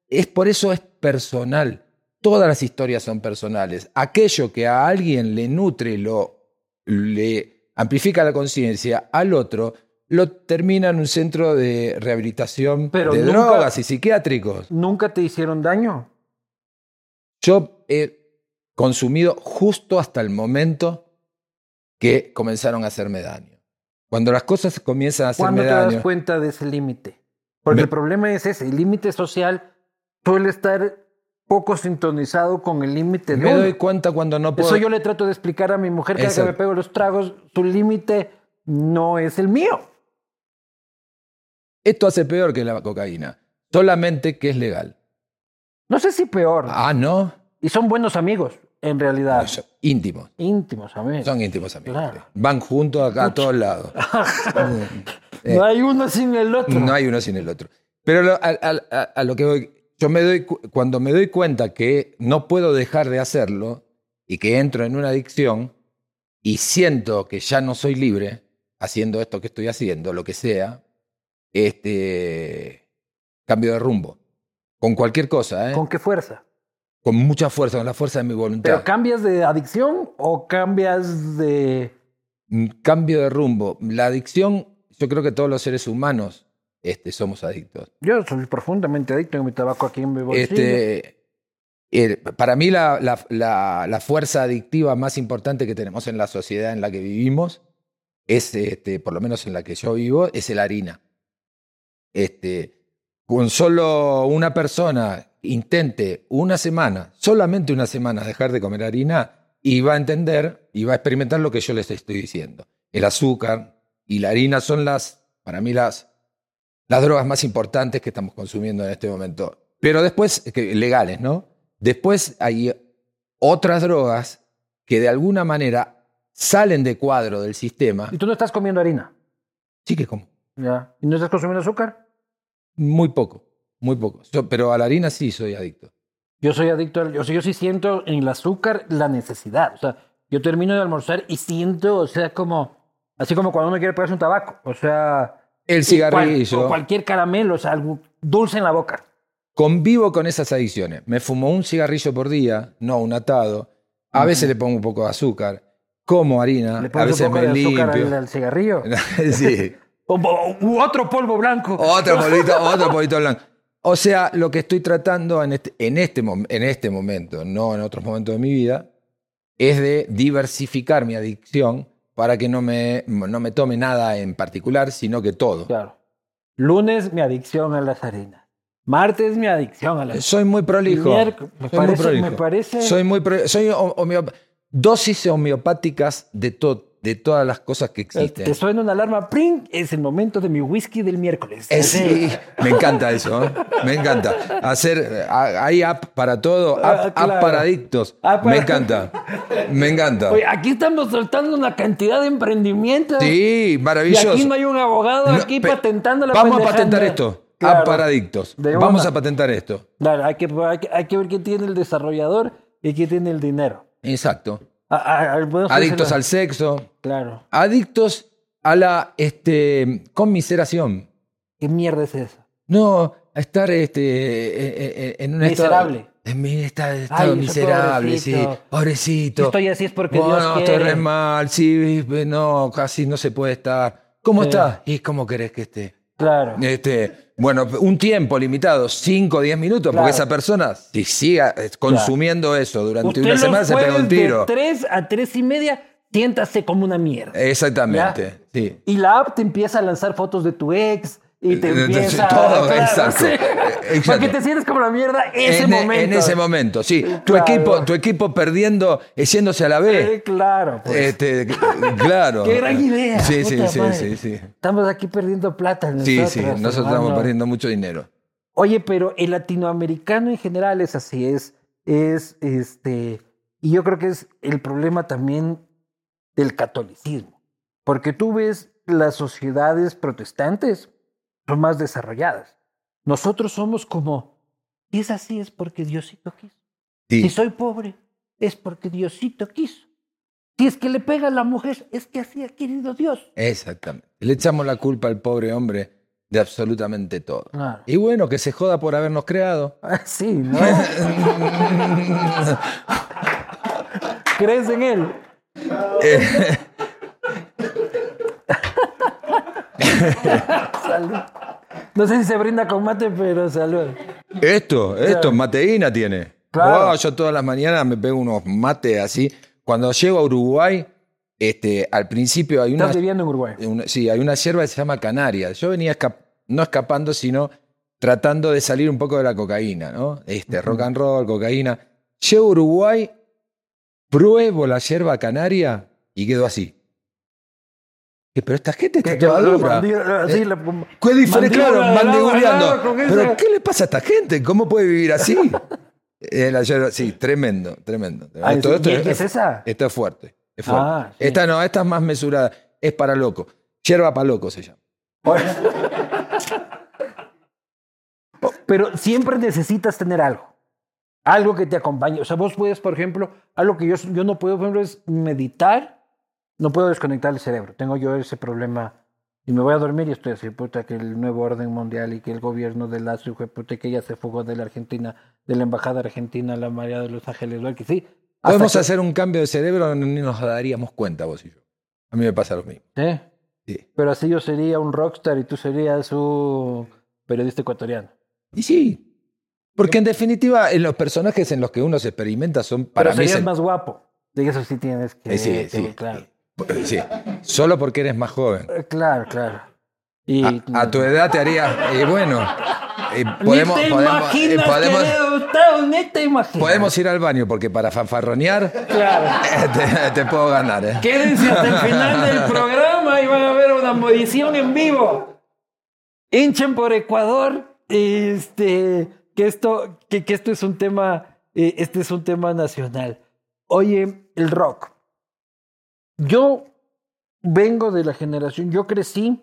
es por eso es personal. Todas las historias son personales. Aquello que a alguien le nutre, lo, le amplifica la conciencia, al otro lo termina en un centro de rehabilitación de drogas y psiquiátricos. ¿Nunca te hicieron daño? Yo he consumido justo hasta el momento que comenzaron a hacerme daño. Cuando las cosas comienzan a hacerme daño. ¿Cuándo te das cuenta de ese límite? Porque el problema es ese, el límite social suele estar poco sintonizado con el límite de Me doy cuenta cuando no puedo... Eso yo le trato de explicar a mi mujer cada vez que me pego los tragos, su límite no es el mío. Esto hace peor que la cocaína, solamente que es legal. No sé si peor. Ah, ¿no? Y son buenos amigos. En realidad. íntimos. Íntimos amigos. Son íntimos amigos. Van juntos acá a todos lados. no hay uno sin el otro. No hay uno sin el otro. Pero a, lo que voy, yo me doy, cuando me doy cuenta que no puedo dejar de hacerlo y que entro en una adicción y siento que ya no soy libre haciendo esto que estoy haciendo, lo que sea, este cambio de rumbo. Con cualquier cosa, ¿eh? ¿Con qué fuerza? Con mucha fuerza, con la fuerza de mi voluntad. ¿Pero cambias de adicción o cambias de...? Cambio de rumbo. La adicción, yo creo que todos los seres humanos este, somos adictos. Yo soy profundamente adicto en mi tabaco aquí en mi bolsillo. Este, el- para mí la, la- la- la fuerza adictiva más importante que tenemos en la sociedad en la que vivimos es, este, por lo menos en la que yo vivo, es la harina. Este, con solo una persona intente una semana, solamente una semana, dejar de comer harina, y va a entender y va a experimentar lo que yo les estoy diciendo. El azúcar y la harina son las, para mí, las, las drogas más importantes que estamos consumiendo en este momento. Pero después, que- legales, ¿no? Después hay otras drogas que de alguna manera salen de cuadro del sistema. ¿Y tú no estás comiendo harina? Sí que como. Ya. ¿Y no estás consumiendo azúcar? Muy poco, muy poco. Yo- pero a la harina sí soy adicto. Yo soy adicto al... Yo, yo sí siento en el azúcar la necesidad. O sea, yo termino de almorzar y siento, o sea, como... Así como cuando uno quiere pegarse un tabaco. O sea... El cigarrillo. cual- o cualquier caramelo, o sea, algo dulce en la boca. Convivo con esas adicciones. Me fumo un cigarrillo por día, no un atado. A veces le pongo un poco de azúcar. Como harina. Le A veces un poco me de azúcar al cigarrillo. sí. O- o- u otro polvo blanco. Otro polvito, otro polvito blanco. O sea, lo que estoy tratando en este, en, este, en este momento, no en otros momentos de mi vida, es de diversificar mi adicción para que no me, no me tome nada en particular, sino que todo. Claro. Lunes, mi adicción a las harinas. Martes, mi adicción a las Soy muy prolijo. Me Soy muy prolijo. me parece- Soy muy pro- soy homeop- dosis homeopáticas de, to- de todas las cosas que existen. Te suena una alarma, ¡pring! Es el momento de mi whisky del miércoles. Eh, sí, me encanta eso, ¿eh? me encanta. Hacer, eh, hay app para todo, app, Ah, app claro. para adictos. App Me encanta, me encanta. Oye, aquí estamos soltando una cantidad de emprendimientos. Sí, Y maravilloso. aquí no hay un abogado No, aquí patentando la Vamos a patentar esto, Claro. app para adictos. Vamos a patentar esto. Claro, hay que, hay, que, hay que ver quién tiene el desarrollador y quién tiene el dinero. Exacto. Adictos al sexo, Claro. adictos a la este, conmiseración. ¿Qué mierda es eso? No, a estar este, eh, eh, en un Miserable. estado. En mi estado, estado miserable, sí. pobrecito. Pobrecito. Si estoy así es porque Bueno, Dios estoy quiere. re mal, sí, no, casi no se puede estar. ¿Cómo Sí. estás? ¿Y cómo querés que esté? Claro. Este, bueno, un tiempo limitado, 5 o 10 minutos, Claro. porque esa persona, si siga eh, consumiendo eso durante Usted una semana, se pega un tiro. De 3 a 3 y media, siéntase como una mierda. Exactamente, sí. Y la app te empieza a lanzar fotos de tu ex y te Eh, eh, empieza todo, claro, exacto, sí. eh, exacto. Para que te sientes como la mierda ese en, e- momento. en ese momento, sí. Tu, Claro. equipo, tu equipo perdiendo, yéndose a la B. Eh, claro, pues. Este, claro. Qué gran idea. Sí, sí, sí, sí, sí. Estamos aquí perdiendo plata. Sí, Nosotros, sí, nosotros estamos hermano. perdiendo mucho dinero. Oye, pero el latinoamericano en general es así, es, es este, y yo creo que es el problema también del catolicismo, porque tú ves las sociedades protestantes son más desarrolladas. Nosotros somos como, si es así es porque Diosito quiso. Sí. Si soy pobre es porque Diosito quiso. Si es que le pega a la mujer es que así ha querido Dios. Exactamente. Le echamos la culpa al pobre hombre de absolutamente todo. Claro. Y bueno, que se joda por habernos creado. Ah, Sí, ¿no? ¿Crees en él? salud. No sé si se brinda con mate, pero salud. Esto, esto, mateína tiene. Claro. Oh, yo todas las mañanas me pego unos mates así. Cuando llego a Uruguay, este, al principio hay una, Estás viviendo en Uruguay. una- sí, hay una hierba que se llama canaria. Yo venía escap- no escapando, sino tratando de salir un poco de la cocaína, ¿no? Este, rock and roll, cocaína. Llego a Uruguay, pruebo la hierba canaria y quedo así. ¿Qué, Pero esta gente está toda dura. así, Eh, la- Qué claro, mandiguleando. Pero ¿qué le pasa a esta gente? ¿Cómo puede vivir así? Eh, la sí, tremendo, tremendo. Ah, Todo ¿y- y- es esa? Esto es fuerte. es fuerte. Ah, sí. Esta no, esta es más mesurada. Es para loco. Yerba para loco se llama. Pero siempre necesitas tener algo. Algo que te acompañe. O sea, vos puedes, por ejemplo, algo que yo, yo no puedo, por ejemplo, es meditar. No puedo desconectar el cerebro. Tengo yo ese problema. Y me voy a dormir y estoy así, puta, que el nuevo orden mundial y que el gobierno de de puta, que ya se fugó de la Argentina, de la embajada argentina, la María de los Ángeles, que sí. Podemos que- hacer un cambio de cerebro, ni nos daríamos cuenta vos y yo. A mí me pasa lo mismo. ¿Eh? Sí. Pero así yo sería un rockstar y tú serías un periodista ecuatoriano. Y sí. Porque en definitiva, en los personajes en los que uno se experimenta son para Pero mí. serías se- más guapo. De eso sí tienes que... Eh, sí, que- sí. Claro, Sí. Solo porque eres más joven. Eh, claro, claro. Y, A, a tu edad te haría. Y bueno, eh, podemos, Ni te podemos, eh, podemos, ni te ir al baño porque para fanfarronear Claro. eh, te, te puedo ganar. ¿eh? Quédense hasta el final del programa y van a ver una audición en vivo. Hinchen por Ecuador. Este, que esto, que, que esto es un tema, eh, este es un tema nacional. Oye, el rock. Yo vengo de la generación, yo crecí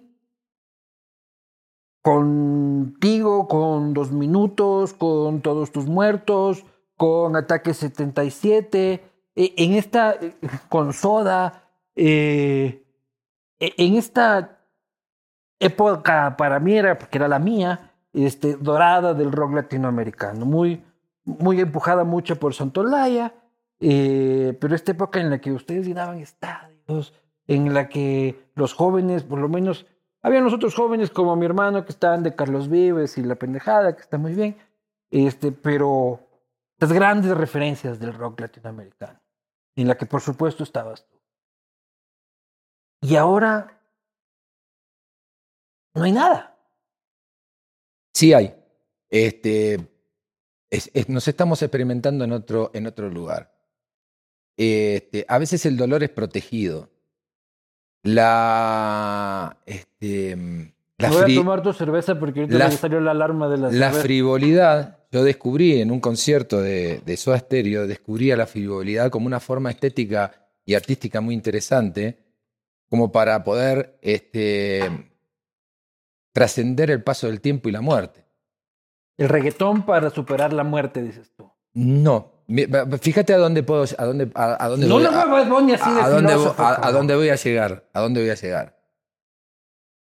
contigo, con Dos Minutos, con Todos Tus Muertos, con Ataque 77, eh, en esta, eh, con Soda, eh, eh, en esta época para mí era, porque era la mía, este, dorada del rock latinoamericano, muy, muy empujada mucho por Santolaya, eh, pero esta época en la que ustedes llenaban estadios, en la que los jóvenes, por lo menos, había los otros jóvenes como mi hermano que estaban de Carlos Vives y La Pendejada, que está muy bien, este, pero las grandes referencias del rock latinoamericano, en la que por supuesto estabas tú. Y ahora no hay nada. Sí hay. Este, es- es- nos estamos experimentando en otro, en otro lugar. Este, a veces el dolor es protegido. La, este, la, Voy a tomar tu cerveza porque ahorita la- me salió la alarma de la, la frivolidad, yo descubrí en un concierto de, de Soda Stereo, descubrí a la frivolidad como una forma estética y artística muy interesante, como para poder este, trascender el paso del tiempo y la muerte. El reggaetón para superar la muerte, dices tú. No. Fíjate a dónde puedo, a dónde, a, a dónde No voy, lo Bad Bunny así de a dónde, a- dónde voy a llegar, a dónde voy a llegar.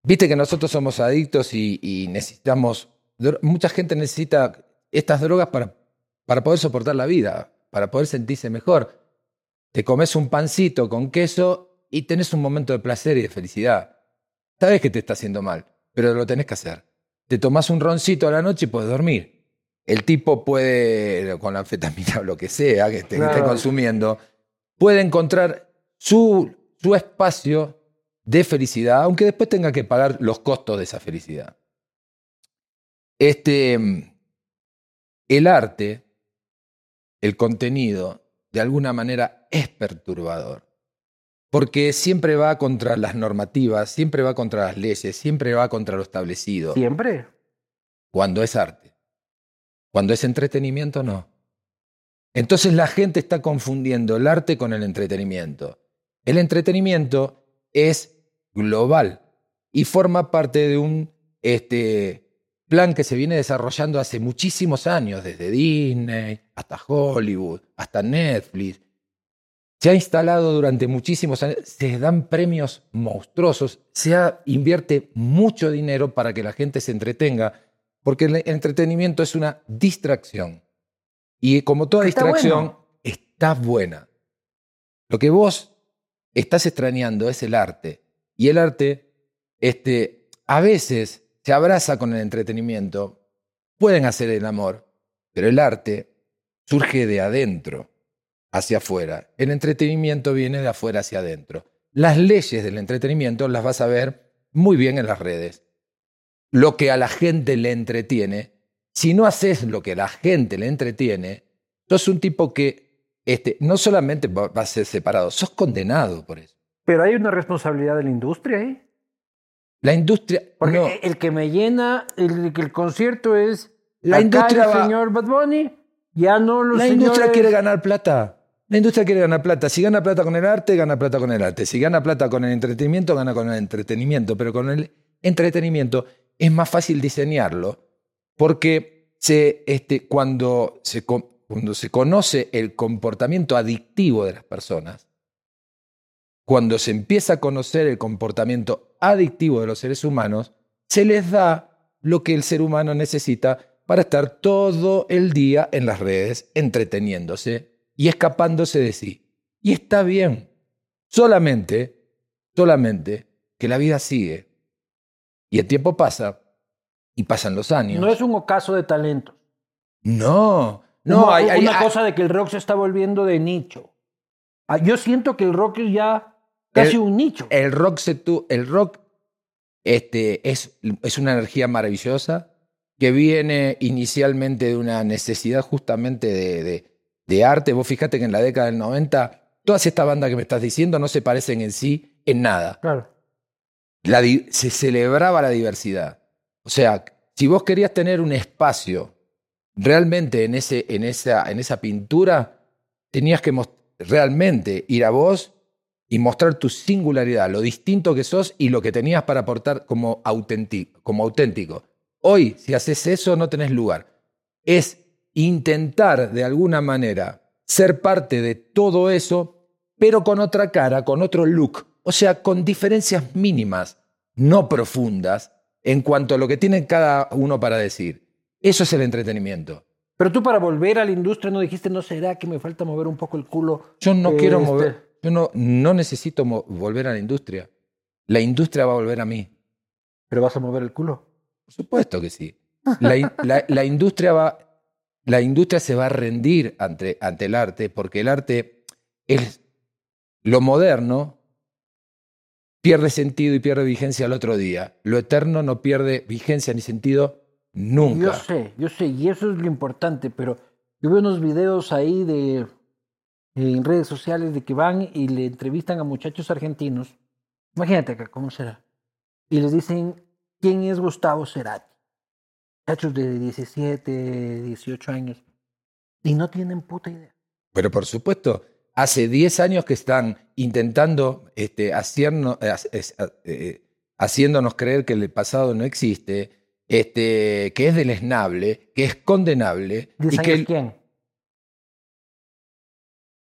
Viste que nosotros somos adictos y, y necesitamos, mucha gente necesita estas drogas para, para poder soportar la vida, para poder sentirse mejor. Te comes un pancito con queso y tenés un momento de placer y de felicidad. Sabes que te está haciendo mal, pero lo tenés que hacer. Te tomás un roncito a la noche y puedes dormir. El tipo puede, con la anfetamina o lo que sea que esté, que esté consumiendo, puede encontrar su, su espacio de felicidad, aunque después tenga que pagar los costos de esa felicidad. Este, el arte, el contenido, de alguna manera es perturbador, porque siempre va contra las normativas, siempre va contra las leyes, siempre va contra lo establecido, Siempre. cuando es arte. Cuando es entretenimiento, no. Entonces la gente está confundiendo el arte con el entretenimiento. El entretenimiento es global y forma parte de un este, plan que se viene desarrollando hace muchísimos años, desde Disney hasta Hollywood, hasta Netflix. Se ha instalado durante muchísimos años, se dan premios monstruosos, se invierte mucho dinero para que la gente se entretenga, porque el entretenimiento es una distracción. Y como toda Está distracción, bueno. está buena. Lo que vos estás extrañando es el arte. Y el arte, este, a veces se abraza con el entretenimiento. Pueden hacer el amor, pero el arte surge de adentro hacia afuera. El entretenimiento viene de afuera hacia adentro. Las leyes del entretenimiento las vas a ver muy bien en las redes. Lo que a la gente le entretiene, si no haces lo que a la gente le entretiene, sos un tipo que este, no solamente va a ser separado, sos condenado por eso. Pero hay una responsabilidad de la industria ahí. La industria... Porque no, el que me llena el, el concierto es La industria el señor Bad Bunny. Ya no los La industria quiere ganar plata. La industria quiere ganar plata. Si gana plata con el arte, gana plata con el arte. Si gana plata con el entretenimiento, gana con el entretenimiento. Pero con el entretenimiento es más fácil diseñarlo porque se, este, cuando, se, co- cuando se conoce el comportamiento adictivo de las personas, cuando se empieza a conocer el comportamiento adictivo de los seres humanos, se les da lo que el ser humano necesita para estar todo el día en las redes entreteniéndose y escapándose de sí. Y está bien. Solamente, solamente que la vida sigue. Y el tiempo pasa y pasan los años. No es un ocaso de talento. No, no, una, hay, hay- una hay- cosa de que el rock se está volviendo de nicho. Ah, Yo siento que el rock es ya casi El- un nicho. el rock se tu- el rock este, es, es una energía maravillosa que viene inicialmente de una necesidad justamente de, de- de arte. Vos fíjate que en la década del 90, todas estas bandas que me estás diciendo no se parecen en sí en nada. Claro. La se celebraba la diversidad. O sea, si vos querías tener un espacio realmente en, ese, en, esa, en esa pintura, tenías que realmente ir a vos y mostrar tu singularidad, lo distinto que sos y lo que tenías para aportar como. Como auténtico. Hoy, si haces eso, no tenés lugar. Es intentar de alguna manera ser parte de todo eso, pero con otra cara, con otro look. O sea, con diferencias mínimas, no profundas, en cuanto a lo que tiene cada uno para decir. Eso es el entretenimiento. Pero tú para volver a la industria no dijiste, ¿no será que me falta mover un poco el culo? Yo no Eh, quiero este, mover, yo no, no necesito volver a la industria. La industria va a volver a mí. Pero vas a mover el culo. Por supuesto que sí. La, in- la- la industria va, la industria se va a rendir ante, ante el arte porque el arte es lo moderno pierde sentido y pierde vigencia al otro día. Lo eterno no pierde vigencia ni sentido nunca. Yo sé, yo sé, y eso es lo importante, pero yo veo unos videos ahí de en redes sociales de que van y le entrevistan a muchachos argentinos. Imagínate acá, ¿cómo será? Y les dicen, ¿quién es Gustavo Cerati? Muchachos de 17, 18 años. Y no tienen puta idea. Pero por supuesto, hace 10 años que están intentando este, hacernos- eh, eh, haciéndonos creer que el pasado no existe, este, que es deleznable, que es condenable. ¿10 y años que quién?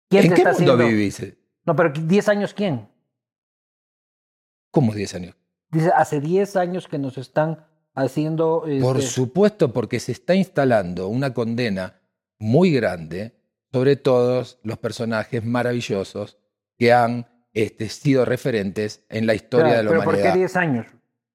¿Quién ¿En te qué está mundo haciendo? vivís? No, pero ¿10 años quién? ¿Cómo 10 años? Dice, hace 10 años que nos están haciendo... Por este, supuesto, porque se está instalando una condena muy grande sobre todos los personajes maravillosos que han este, sido referentes en la historia Claro, de la pero ¿por humanidad. qué 10 años?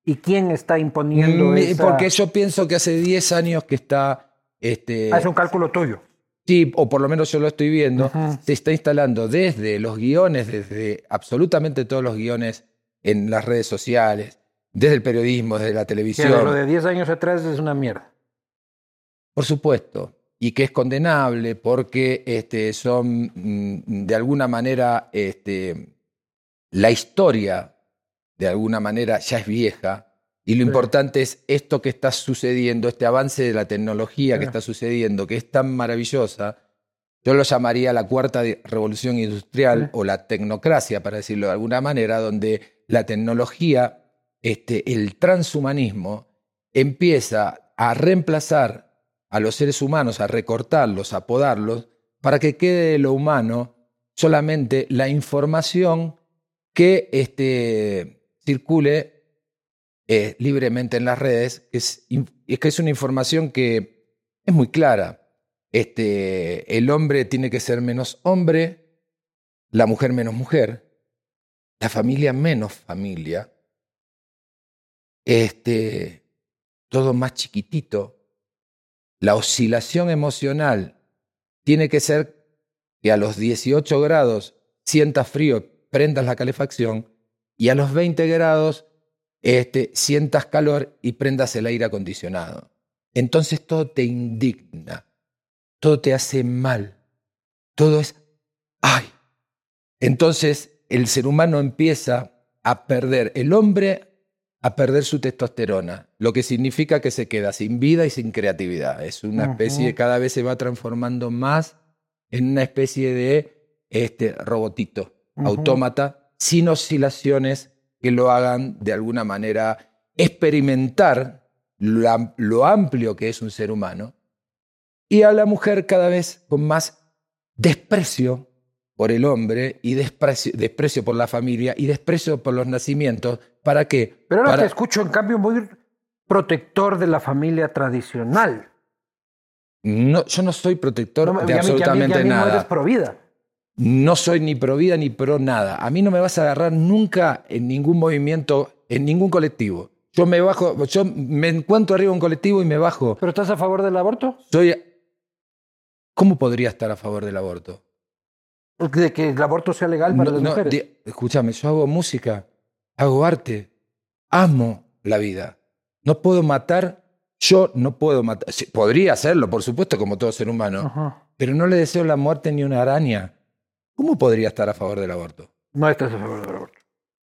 ¿Y quién está imponiendo Mm, esa... Porque yo pienso que hace 10 años que está... Este, Ah, es un cálculo tuyo. Sí, o por lo menos yo lo estoy viendo, se está instalando desde los guiones, desde absolutamente todos los guiones en las redes sociales, desde el periodismo, desde la televisión. lo de 10 años atrás es una mierda. Por supuesto, y que es condenable porque este, son mm, de alguna manera, este, la historia de alguna manera ya es vieja y lo Sí. importante es esto que está sucediendo, este avance de la tecnología que está sucediendo, que es tan maravillosa. Yo lo llamaría la cuarta revolución industrial Sí. o la tecnocracia, para decirlo de alguna manera, donde la tecnología, este, el transhumanismo, empieza a reemplazar a los seres humanos, a recortarlos, a podarlos, para que quede de lo humano solamente la información que este, circule eh, libremente en las redes, es, es que es una información que es muy clara. Este, el hombre tiene que ser menos hombre, la mujer menos mujer, la familia menos familia, este, todo más chiquitito. La oscilación emocional tiene que ser que a los 18 grados sientas frío, prendas la calefacción, y a los 20 grados este, sientas calor y prendas el aire acondicionado. Entonces todo te indigna, todo te hace mal, todo es, ay. Entonces el ser humano empieza a perder, el hombre a perder su testosterona, lo que significa que se queda sin vida y sin creatividad. Es una especie, cada vez se va transformando más en una especie de este, robotito, autómata, sin oscilaciones que lo hagan de alguna manera experimentar lo, lo amplio que es un ser humano, y a la mujer cada vez con más desprecio por el hombre y desprecio, desprecio por la familia y desprecio por los nacimientos. ¿Para qué? Pero ahora Para- te escucho, en cambio, muy protector de la familia tradicional. No, yo no soy protector No, de y a mí- y a mí- y a absolutamente mí no eres nada. pro vida. no soy ni pro vida ni pro nada. A mí no me vas a agarrar nunca en ningún movimiento, en ningún colectivo. Yo me bajo, yo me encuentro arriba de un colectivo y me bajo. ¿Pero estás a favor del aborto? Soy. ¿Cómo podría estar a favor del aborto? De que el aborto sea legal para No, las no, mujeres. escúchame, yo hago música, hago arte, amo la vida. No puedo matar, yo no puedo matar. Sí, podría hacerlo, por supuesto, como todo ser humano, Ajá. pero no le deseo la muerte ni una araña. ¿Cómo podría estar a favor del aborto? No estás a favor del aborto.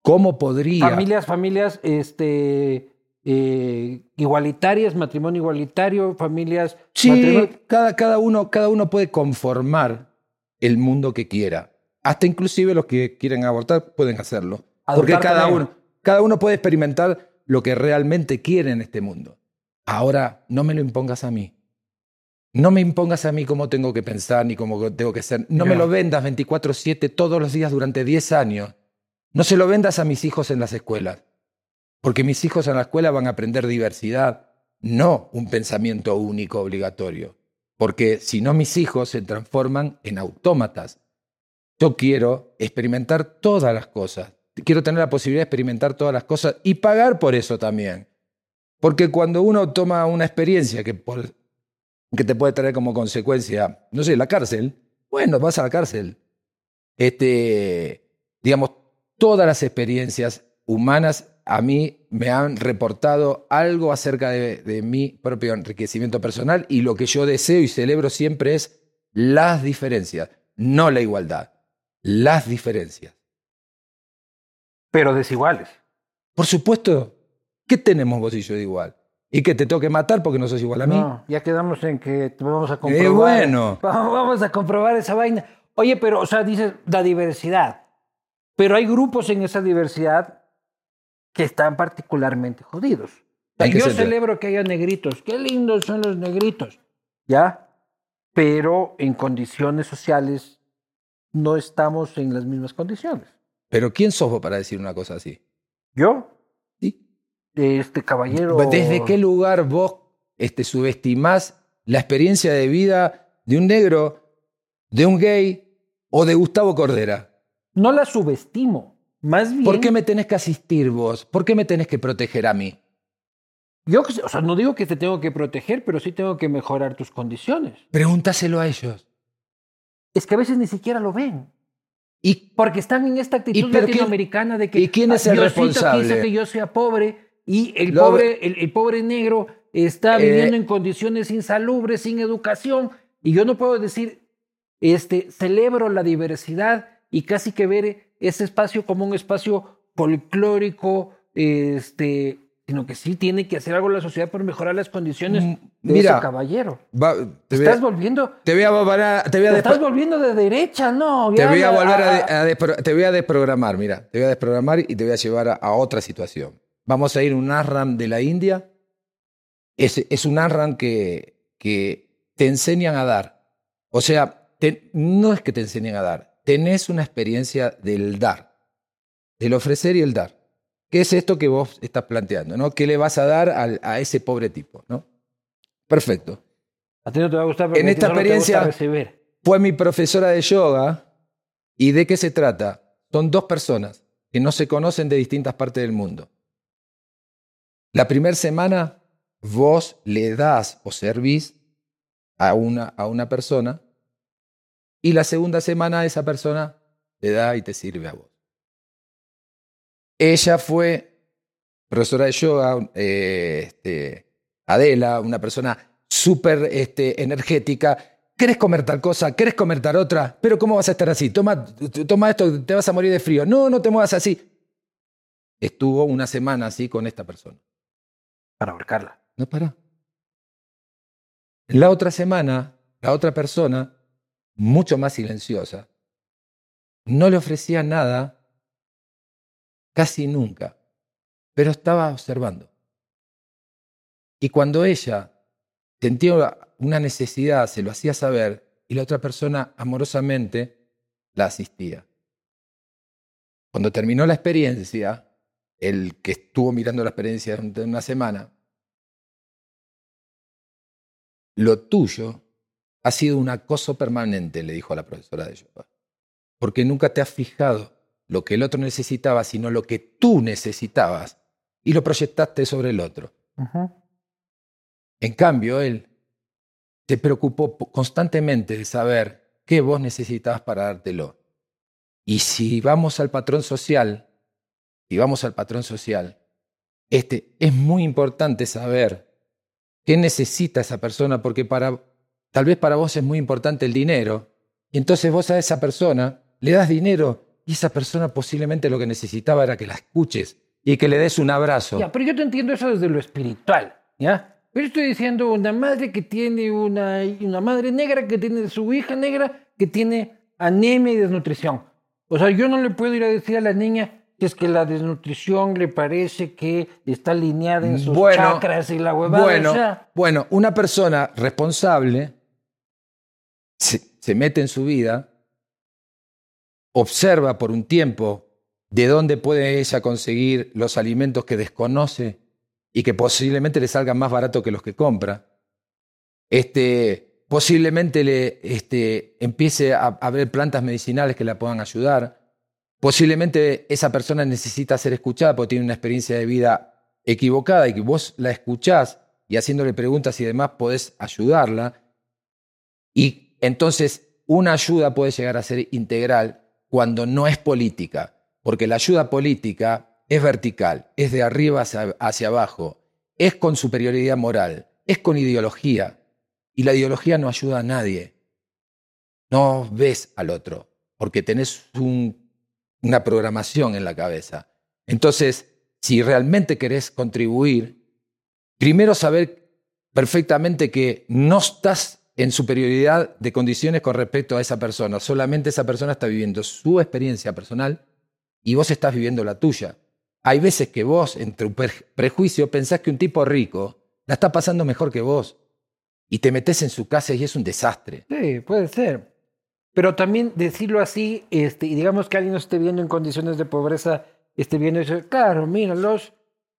¿Cómo podría? Familias, familias, este, eh, igualitarias, matrimonio igualitario, familias. Sí, matrimonio- cada, cada, uno, cada uno puede conformar el mundo que quiera. Hasta inclusive los que quieren abortar pueden hacerlo. Porque cada también. uno, cada uno puede experimentar lo que realmente quiere en este mundo. Ahora, no me lo impongas a mí. No me impongas a mí cómo tengo que pensar ni cómo tengo que ser. No me lo vendas 24/7 todos los días durante 10 años. No se lo vendas a mis hijos en las escuelas. Porque mis hijos en la escuela van a aprender diversidad, no un pensamiento único obligatorio. Porque si no, mis hijos se transforman en autómatas. Yo quiero experimentar todas las cosas. Quiero tener la posibilidad de experimentar todas las cosas y pagar por eso también. Porque cuando uno toma una experiencia que, que te puede traer como consecuencia, no sé, la cárcel, bueno, vas a la cárcel. Este, digamos, todas las experiencias humanas a mí me han reportado algo acerca de, de mi propio enriquecimiento personal y lo que yo deseo y celebro siempre es las diferencias, no la igualdad, las diferencias. Pero desiguales. Por supuesto, ¿qué tenemos vos y yo de igual? ¿Y que te tengo que matar porque no sos igual a mí? No, ya quedamos en que vamos a comprobar. Eh, bueno. Vamos a comprobar esa vaina. Oye, pero, o sea, dices la diversidad. Pero hay grupos en esa diversidad que están particularmente jodidos. O sea, ¿En qué yo celebro que haya negritos. Qué lindos son los negritos. ¿Ya? Pero en condiciones sociales no estamos en las mismas condiciones. Pero ¿quién sos vos para decir una cosa así? Yo, ¿Sí? este caballero. ¿Desde qué lugar vos este, subestimás la experiencia de vida de un negro, de un gay o de Gustavo Cordera? No la subestimo. Más bien. ¿Por qué me tenés que asistir vos? ¿Por qué me tenés que proteger a mí? Yo, o sea, no digo que te tengo que proteger, pero sí tengo que mejorar tus condiciones. Pregúntaselo a ellos. Es que a veces ni siquiera lo ven. ¿Y Porque están en esta actitud ¿Y latinoamericana de que y quién es "Ah, el Diosito responsable?" quiso que yo sea pobre y el Lo- pobre, el, el pobre negro está Eh, viviendo en condiciones insalubres, sin educación, y yo no puedo decir, este, celebro la diversidad y casi que ver ese espacio como un espacio folclórico, este, sino que sí tiene que hacer algo la sociedad por mejorar las condiciones Mm, de mira, ese caballero. Va- Te a, estás volviendo, te voy a volver- te voy a te estás volviendo de derecha, ¿no? te voy a volver a, te voy a desprogramar, mira, te voy a desprogramar y te voy a llevar a, otra situación. Vamos a ir a un ashram de la India. Es, es un ashram que, que te enseñan a dar. O sea, te- no es que te enseñen a dar, tenés una experiencia del dar, del ofrecer y el dar. ¿Qué es esto que vos estás planteando? ¿no? ¿Qué le vas a dar al- a ese pobre tipo? ¿no? Perfecto. A ti no te va a gustar porque En esta te experiencia- recibir. fue mi profesora de yoga. ¿Y de qué se trata? Son dos personas que no se conocen de distintas partes del mundo. La primera semana vos le das o servís a una, a una persona y la segunda semana esa persona te da y te sirve a vos. Ella fue profesora de yoga, eh, este, Adela, una persona súper este, energética. ¿Querés comer tal cosa? ¿Querés comer tal otra? Pero ¿cómo vas a estar así? Toma, toma esto, te vas a morir de frío. No, no te muevas así. Estuvo una semana así con esta persona. Para ahorcarla. No para. La otra semana, la otra persona, mucho más silenciosa, no le ofrecía nada casi nunca, pero estaba observando. Y cuando ella sentía una necesidad, se lo hacía saber y la otra persona amorosamente la asistía. Cuando terminó la experiencia, el que estuvo mirando la experiencia durante una semana, lo tuyo ha sido un acoso permanente, le dijo a la profesora de yoga. porque nunca te has fijado lo que el otro necesitaba, sino lo que tú necesitabas y lo proyectaste sobre el otro. En cambio, él se preocupó constantemente de saber qué vos necesitabas para dártelo. Y si vamos al patrón social, si vamos al patrón social, este, es muy importante saber qué necesita esa persona, porque para, tal vez para vos es muy importante el dinero, y entonces vos a esa persona le das dinero y esa persona posiblemente lo que necesitaba era que la escuches y que le des un abrazo. Ya, pero yo te entiendo eso desde lo espiritual, ¿ya? Yo estoy diciendo una madre que tiene una, una madre negra que tiene su hija negra que tiene anemia y desnutrición. O sea, yo no le puedo ir a decir a la niña que es que la desnutrición le parece que está alineada en sus chakras y la huevada. Bueno, bueno, una persona responsable se mete en su vida, observa por un tiempo de dónde puede ella conseguir los alimentos que desconoce y que posiblemente le salgan más barato que los que compra. Este, posiblemente le este, empiece a, a ver plantas medicinales que la puedan ayudar. Posiblemente esa persona necesita ser escuchada porque tiene una experiencia de vida equivocada y que vos la escuchás y haciéndole preguntas y demás podés ayudarla. Y entonces una ayuda puede llegar a ser integral cuando no es política, porque la ayuda política es vertical, es de arriba hacia, abajo, es con superioridad moral, es con ideología, y la ideología no ayuda a nadie. No ves al otro, porque tenés una programación en la cabeza. Entonces, si realmente querés contribuir, primero saber perfectamente que no estás en superioridad de condiciones con respecto a esa persona. Solamente esa persona está viviendo su experiencia personal y vos estás viviendo la tuya. Hay veces que vos, entre un prejuicio, pensás que un tipo rico la está pasando mejor que vos y te metes en su casa y es un desastre. Sí, puede ser. Pero también decirlo así, este, y digamos que alguien no esté viendo en condiciones de pobreza, esté viendo y dice, claro, míralos,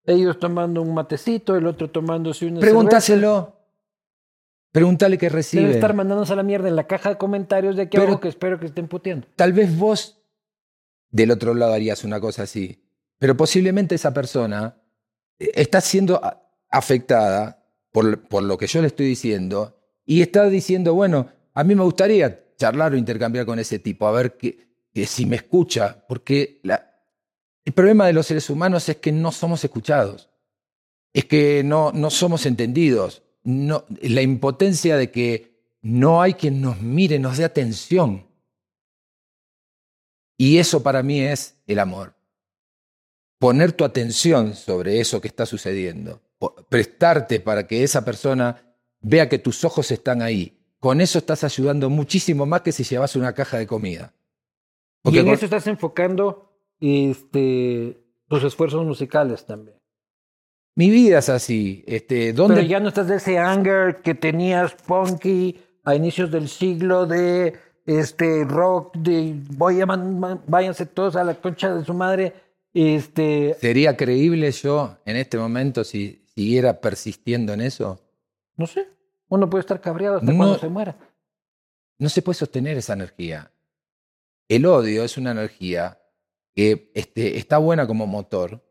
ellos tomando un matecito, el otro tomándose una Pregúntaselo. Pregúntale qué recibe. Debe estar mandándonos a la mierda en la caja de comentarios de que Pero, que espero que estén puteando. Tal vez vos del otro lado harías una cosa así. Pero posiblemente esa persona eh, está siendo afectada por, por lo que yo le estoy diciendo y está diciendo, bueno, a mí me gustaría charlar o intercambiar con ese tipo, a ver que, si me escucha, porque la, el problema de los seres humanos es que no somos escuchados, es que no, no somos entendidos no, la impotencia de que no hay quien nos mire, nos dé atención. Y eso para mí es el amor. Poner tu atención sobre eso que está sucediendo, prestarte para que esa persona vea que tus ojos están ahí. Con eso estás ayudando muchísimo más que si llevas una caja de comida. y en eso estás enfocando este, tus esfuerzos musicales también. Mi vida es así. Este, ¿dónde... Pero ya no estás de ese anger que tenías punky a inicios del siglo de este rock de voy a váyanse todos a la concha de su madre. Este... ¿Sería creíble yo en este momento si siguiera persistiendo en eso? No sé. Uno puede estar cabreado hasta cuando se muera. No se puede sostener esa energía. El odio es una energía que este, está buena como motor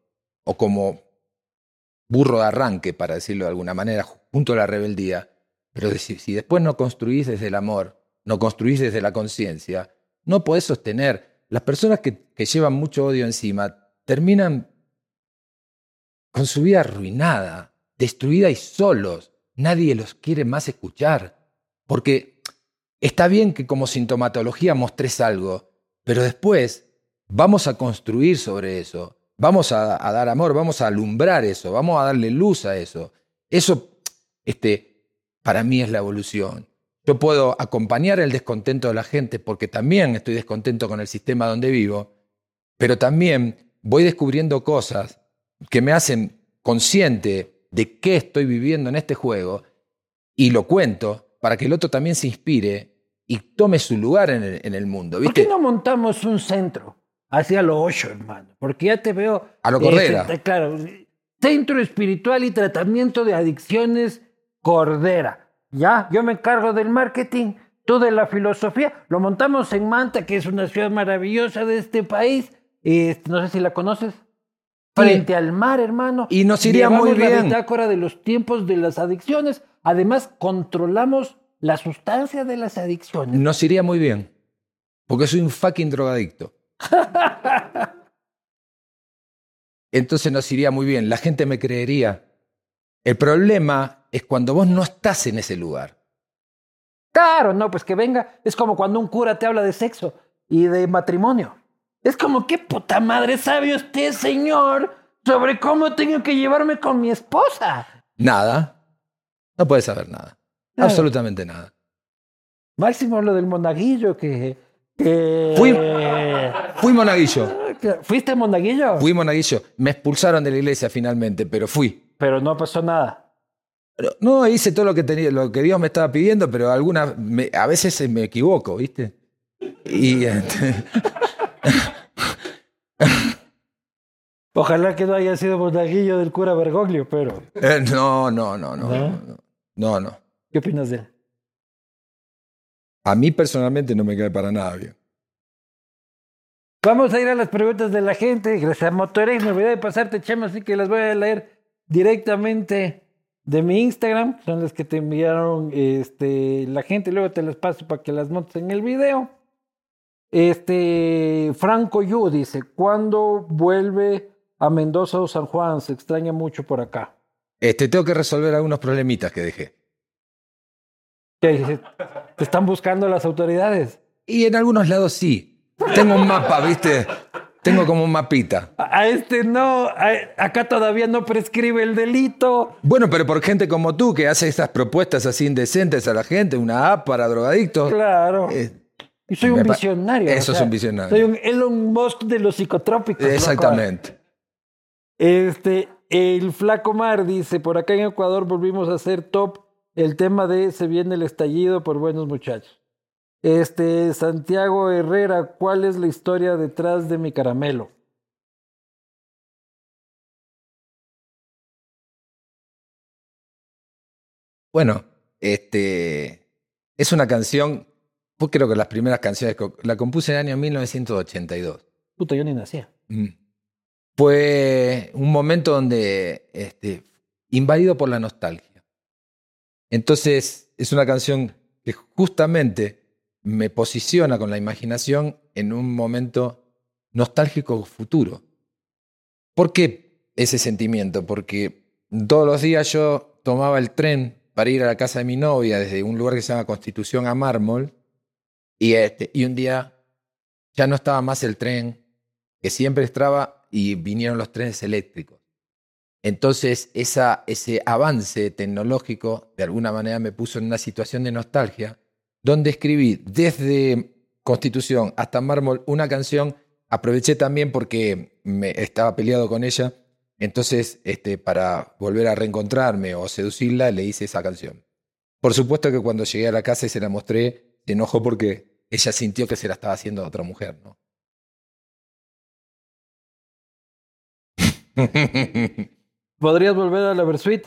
o como burro de arranque, para decirlo de alguna manera, junto a la rebeldía. Pero si, después no construís desde el amor, no construís desde la conciencia, no podés sostener. Las personas que, que llevan mucho odio encima terminan con su vida arruinada, destruida y solos. Nadie los quiere más escuchar. Porque está bien que como sintomatología mostres algo, pero después vamos a construir sobre eso. Vamos a, dar amor, vamos a alumbrar eso, vamos a darle luz a eso. Eso, este, para mí es la evolución. Yo puedo acompañar el descontento de la gente porque también estoy descontento con el sistema donde vivo, pero también voy descubriendo cosas que me hacen consciente de qué estoy viviendo en este juego y lo cuento para que el otro también se inspire y tome su lugar en el, en el mundo. ¿viste? ¿Por qué no montamos un centro? Hacia lo ocho, hermano. Porque ya te veo. A lo Cordera. claro. Centro Espiritual y Tratamiento de Adicciones Cordera. Ya, yo me encargo del marketing, tú de la filosofía. Lo montamos en Manta, que es una ciudad maravillosa de este país. Este, no sé si la conoces. Frente al mar, hermano. Y nos iría Llevamos muy la bien. bitácora de los tiempos de las adicciones. Además, controlamos la sustancia de las adicciones. Nos iría muy bien. Porque soy un fucking drogadicto. Entonces nos iría muy bien. La gente me creería. El problema es cuando vos no estás en ese lugar. Claro, no, pues que venga. Es como cuando un cura te habla de sexo y de matrimonio. Es como, ¿qué puta madre sabe usted, señor, sobre cómo tengo que llevarme con mi esposa? Nada. No puedes saber nada. Nada. Absolutamente nada. Máximo lo del monaguillo que... que... Fui- Fui monaguillo. ¿Fuiste monaguillo? Fui monaguillo. Me expulsaron de la iglesia finalmente, pero fui. Pero no pasó nada. No, hice todo lo que tenía, lo que Dios me estaba pidiendo, pero alguna, me- a veces me equivoco, ¿viste? Y este, Ojalá que no haya sido monaguillo del cura Bergoglio, pero... eh, no, no, no, no, ¿No? no, no, no. ¿Qué opinas de él? A mí personalmente no me cae para nada bien. Vamos a ir a las preguntas de la gente. Gracias a Motorex. Me olvidé de pasarte, Chema, así que las voy a leer directamente de mi Instagram. Son las que te enviaron este, la gente. Luego te las paso para que las montes en el video. Este, Franco Yu dice, ¿cuándo vuelve a Mendoza o San Juan? Se extraña mucho por acá. Este, tengo que resolver algunos problemitas que dejé. ¿Te están buscando las autoridades? Y en algunos lados sí. Tengo un mapa, ¿viste? Tengo como un mapita. A este no, a- acá todavía no prescribe el delito. Bueno, pero por gente como tú que hace estas propuestas así indecentes a la gente, una app para drogadictos. Claro. eh, Y soy un visionario. Eso es un visionario. Soy un Elon Musk de los psicotrópicos. exactamente. Este, el Flaco Mar dice, por acá en Ecuador volvimos a hacer top el tema de se viene el estallido por buenos muchachos. Este, Santiago Herrera, ¿cuál es la historia detrás de mi caramelo? Bueno, este es una canción, pues creo que las primeras canciones que la compuse en el año 1982. Puta, yo ni nacía. Mm. Fue un momento donde este, invadido por la nostalgia. Entonces es una canción que justamente me posiciona con la imaginación en un momento nostálgico futuro. ¿Por qué ese sentimiento? Porque todos los días yo tomaba el tren para ir a la casa de mi novia desde un lugar que se llama Constitución a Mármol y, este, y un día ya no estaba más el tren que siempre estaba y vinieron los trenes eléctricos. Entonces ese avance tecnológico de alguna manera me puso en una situación de nostalgia donde escribí desde Constitución hasta Mármol una canción. Aproveché también porque me estaba peleado con ella, entonces este, para volver a reencontrarme o seducirla le hice esa canción. Por supuesto que cuando llegué a la casa y se la mostré, se enojó porque ella sintió que se la estaba haciendo a otra mujer, ¿no? ¿Podrías volver a la Versuit?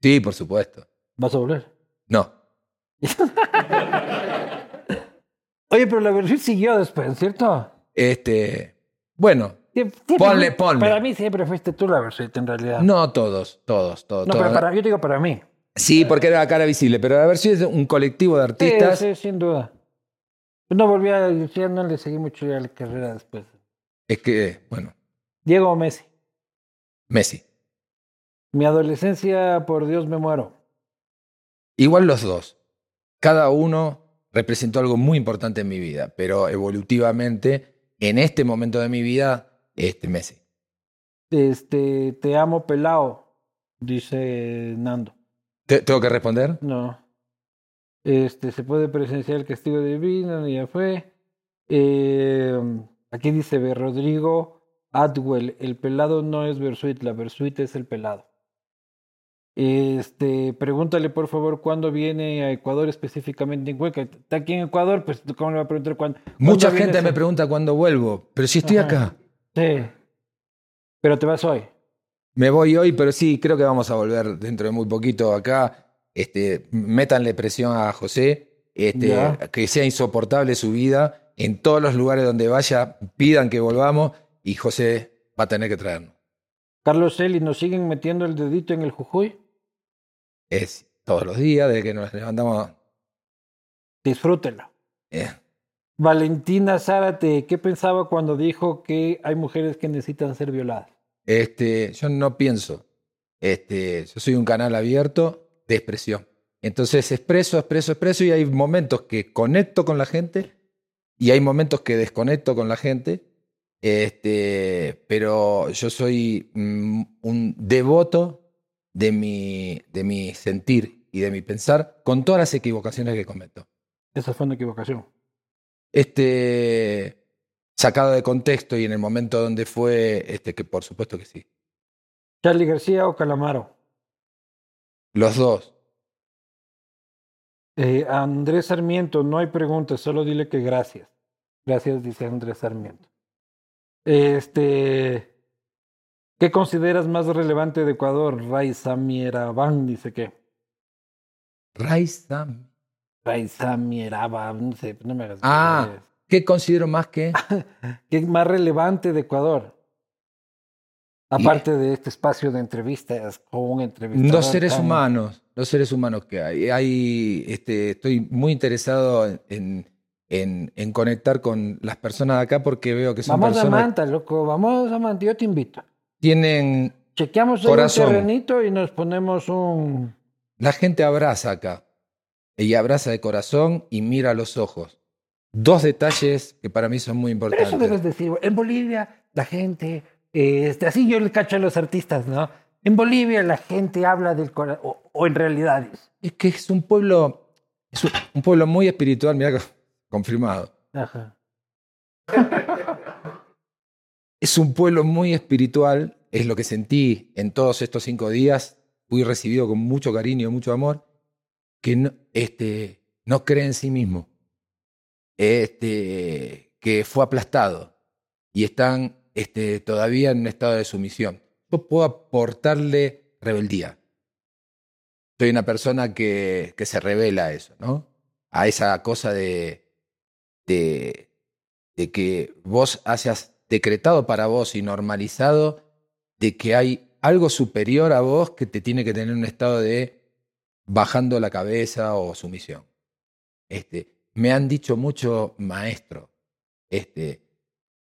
sí, por supuesto. Vas a volver. No. Oye, pero la Versuit siguió después, ¿cierto? Este, bueno, siempre Ponle, ponle. Para mí siempre fuiste tú la Versuit, en realidad. no todos, todos, todos. No, todos. pero para, yo digo para mí. Sí, porque era la cara visible, pero a ver si es un colectivo de Sí, artistas. sí, sin duda. No volví a, ya no le seguí mucho ya la carrera después. Es que, bueno, Diego o Messi. Messi. Mi adolescencia, por Dios me muero. Igual los dos. Cada uno representó algo muy importante en mi vida, pero evolutivamente, en este momento de mi vida, este Messi. Este, te amo pelao, dice Nando. ¿Te- ¿Tengo que responder? No. Este, se puede presenciar el castigo divino, ya fue. Eh, aquí dice B. Rodrigo Atwell, el pelado no es Versuit, la Versuit es el pelado. Este, pregúntale por favor cuándo viene a Ecuador específicamente en Cuenca. Está aquí en Ecuador, pues ¿cómo le va a preguntar cuándo? Mucha ¿Cuándo gente me pregunta cuándo vuelvo, pero si estoy Ajá. acá. Sí. Pero te vas hoy. Me voy hoy, pero sí, creo que vamos a volver dentro de muy poquito acá. Este, métanle presión a José. este, que sea insoportable su vida. En todos los lugares donde vaya, pidan que volvamos y José va a tener que traernos. Carlos Eli, ¿nos siguen metiendo el dedito en el Jujuy? Es todos los días, desde que nos levantamos. Disfrútelo. eh, Valentina Zárate, ¿qué pensaba cuando dijo que hay mujeres que necesitan ser violadas? Este, yo no pienso. Este, yo soy un canal abierto de expresión. Entonces expreso, expreso, expreso y hay momentos que conecto con la gente y hay momentos que desconecto con la gente. Este, pero yo soy mm, un devoto de mi, de mi sentir y de mi pensar con todas las equivocaciones que cometo. Esa fue una equivocación. Este, sacado de contexto y en el momento donde fue, este, que por supuesto que sí. Charlie García o Calamaro. Los dos. Eh, Andrés Sarmiento, no hay preguntas, solo dile que gracias. Gracias, dice Andrés Sarmiento. Este, ¿qué consideras más relevante de Ecuador? Mieraban dice que. Raiza Mieraban, no sé, no me hagas. Ah. ¿Qué considero más que? ¿Qué es más relevante de Ecuador? Aparte de este espacio de entrevistas con un entrevistador. Los seres tan- humanos, los seres humanos que hay. hay este, estoy muy interesado en, en, en conectar con las personas de acá porque veo que son Vamos a personas Manta, loco, vamos a Manta, yo te invito. Tienen... Chequeamos Corazón. un terrenito y nos ponemos un... La gente abraza acá. Y abraza de corazón y mira a los ojos. Dos detalles que para mí son muy Pero importantes. eso debes decir, en Bolivia la gente, este, así yo le cacho a los artistas, ¿no? En Bolivia la gente habla del corazón, o, o en realidades. Es que es un pueblo, es un pueblo muy espiritual, mira, confirmado. Ajá. Es un pueblo muy espiritual, es lo que sentí en todos estos cinco días. Fui recibido con mucho cariño, mucho amor, que no, este, no cree en sí mismo, este, que fue aplastado y están este, todavía en un estado de sumisión. Yo puedo aportarle rebeldía. Soy una persona que, que se revela a eso, ¿no? A esa cosa de, de, de que vos hayas decretado para vos y normalizado de que hay algo superior a vos que te tiene que tener un estado de bajando la cabeza o sumisión. Este, me han dicho mucho maestro. Este,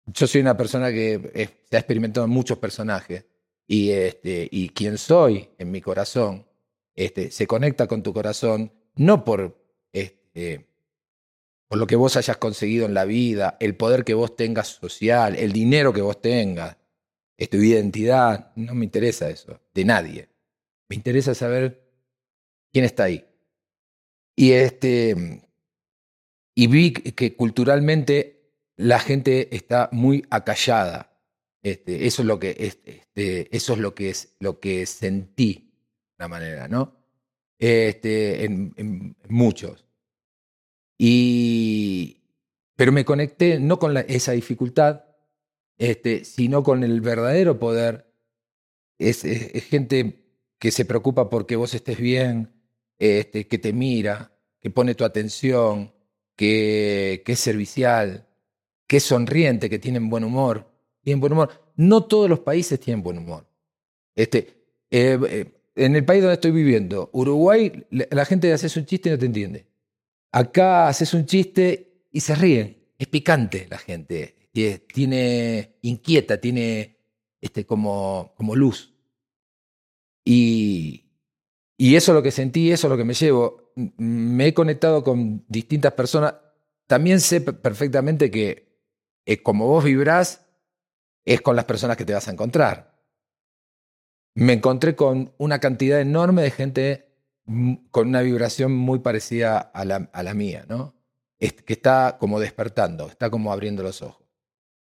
yo soy una persona que se ha experimentado en muchos personajes y, este, y quien soy en mi corazón este, se conecta con tu corazón no por, este, por lo que vos hayas conseguido en la vida, el poder que vos tengas social, el dinero que vos tengas, es tu identidad, no me interesa eso, de nadie. Me interesa saber quién está ahí. Y este y vi que culturalmente la gente está muy acallada. Este, eso es lo que este, eso es lo que es lo que sentí de una manera, ¿no? Este, en, en muchos. Y pero me conecté no con esa dificultad, este, sino con el verdadero poder. Es, gente que se preocupa porque vos estés bien, este, que te mira, que pone tu atención, que, que es servicial, que es sonriente, que tienen buen humor. Tienen buen humor. No todos los países tienen buen humor. Este, eh, eh, en el país donde estoy viviendo, Uruguay, la, gente haces un chiste y no te entiende. Acá haces un chiste y se ríen. Es picante la gente. Tiene, inquieta, tiene este, como, luz. Y, y eso es lo que sentí, eso es lo que me llevo. Me he conectado con distintas personas. También sé pe- perfectamente que eh, como vos vibrás, es con las personas que te vas a encontrar. Me encontré con una cantidad enorme de gente con una vibración muy parecida a la, a la mía, ¿no? Es- que está como despertando, está como abriendo los ojos.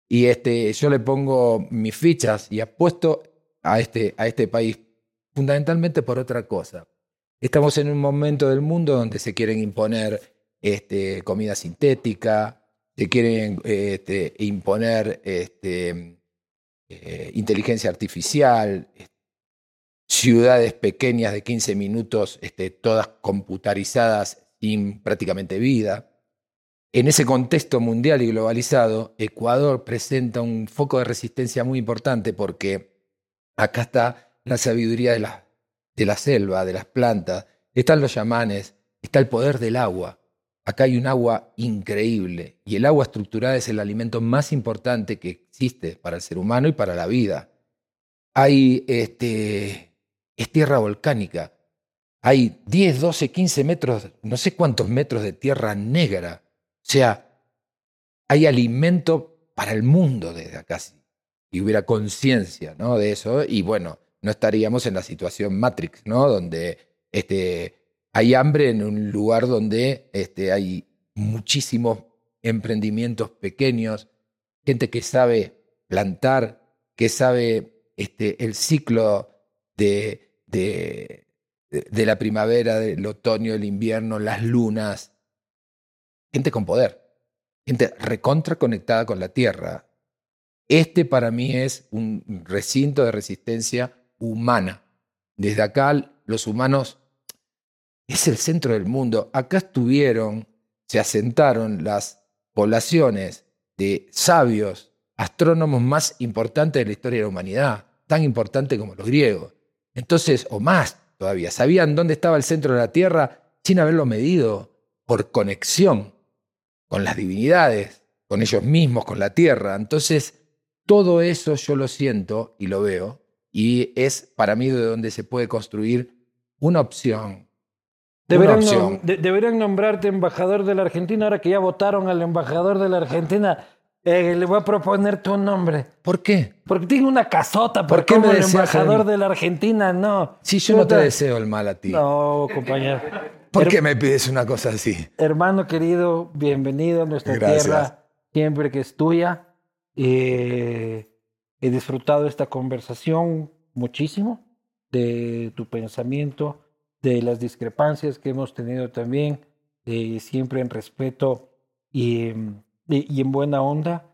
Y este, yo le pongo mis fichas y apuesto a este, a este país fundamentalmente por otra cosa. Estamos en un momento del mundo donde se quieren imponer este, comida sintética, se quieren este, imponer este, eh, inteligencia artificial, ciudades pequeñas de 15 minutos, este, todas computarizadas sin prácticamente vida. En ese contexto mundial y globalizado, Ecuador presenta un foco de resistencia muy importante porque acá está la sabiduría de la, de la selva, de las plantas, están los yamanes, está el poder del agua. Acá hay un agua increíble y el agua estructurada es el alimento más importante que existe para el ser humano y para la vida. Hay, este, es tierra volcánica. Hay 10, 12, 15 metros, no sé cuántos metros de tierra negra. O sea, hay alimento para el mundo desde acá. Y hubiera conciencia ¿no? de eso. Y bueno, no estaríamos en la situación Matrix, ¿no? Donde este, hay hambre en un lugar donde este, hay muchísimos emprendimientos pequeños, gente que sabe plantar, que sabe este, el ciclo de, de, de la primavera, del otoño, el invierno, las lunas, gente con poder, gente recontra conectada con la tierra. Este para mí es un recinto de resistencia humana. Desde acá los humanos es el centro del mundo. Acá estuvieron, se asentaron las poblaciones de sabios, astrónomos más importantes de la historia de la humanidad, tan importantes como los griegos. Entonces, o más todavía, sabían dónde estaba el centro de la Tierra sin haberlo medido, por conexión con las divinidades, con ellos mismos, con la tierra. Entonces, todo eso yo lo siento y lo veo, y es para mí de donde se puede construir una opción. Deberían, opción. deberían nombrarte embajador de la Argentina, ahora que ya votaron al embajador de la Argentina. Eh, le voy a proponer tu nombre. ¿Por qué? Porque tengo una casota ¿Por qué como el embajador de la Argentina, no. Si yo no te deseo el mal a ti. No, compañero. ¿Por qué me pides una cosa así? Hermano querido, bienvenido a nuestra tierra, siempre que es tuya. Eh, he disfrutado esta conversación muchísimo, de tu pensamiento, de las discrepancias que hemos tenido también, eh, siempre en respeto y, y, en buena onda.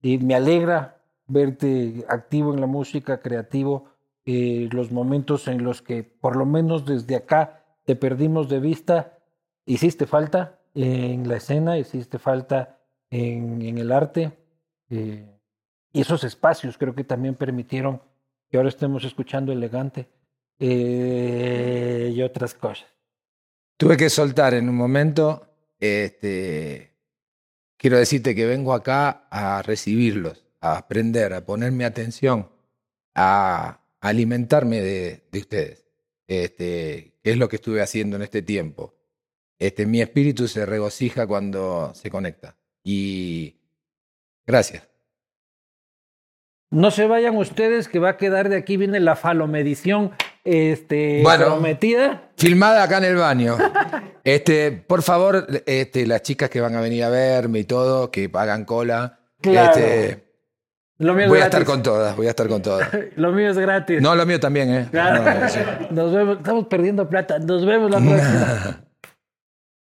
Y me alegra verte activo en la música, creativo, eh, los momentos en los que por lo menos desde acá te perdimos de vista, hiciste falta en la escena, hiciste falta en, en el arte. Eh, y esos espacios creo que también permitieron que ahora estemos escuchando elegante eh, y otras cosas. Tuve que soltar en un momento, este, quiero decirte que vengo acá a recibirlos, a aprender, a ponerme atención, a alimentarme de, de ustedes. Este, es lo que estuve haciendo en este tiempo. Este, mi espíritu se regocija cuando se conecta. Y gracias. No se vayan ustedes, que va a quedar de aquí, viene la falomedición este, prometida. Filmada acá en el baño. Este, por favor, este, las chicas que van a venir a verme y todo, que hagan cola. Claro. Este, voy a estar con todas, voy a estar con todas. lo mío es gratis. No, lo mío también, ¿eh? Nos vemos, estamos perdiendo plata. Nos vemos la próxima.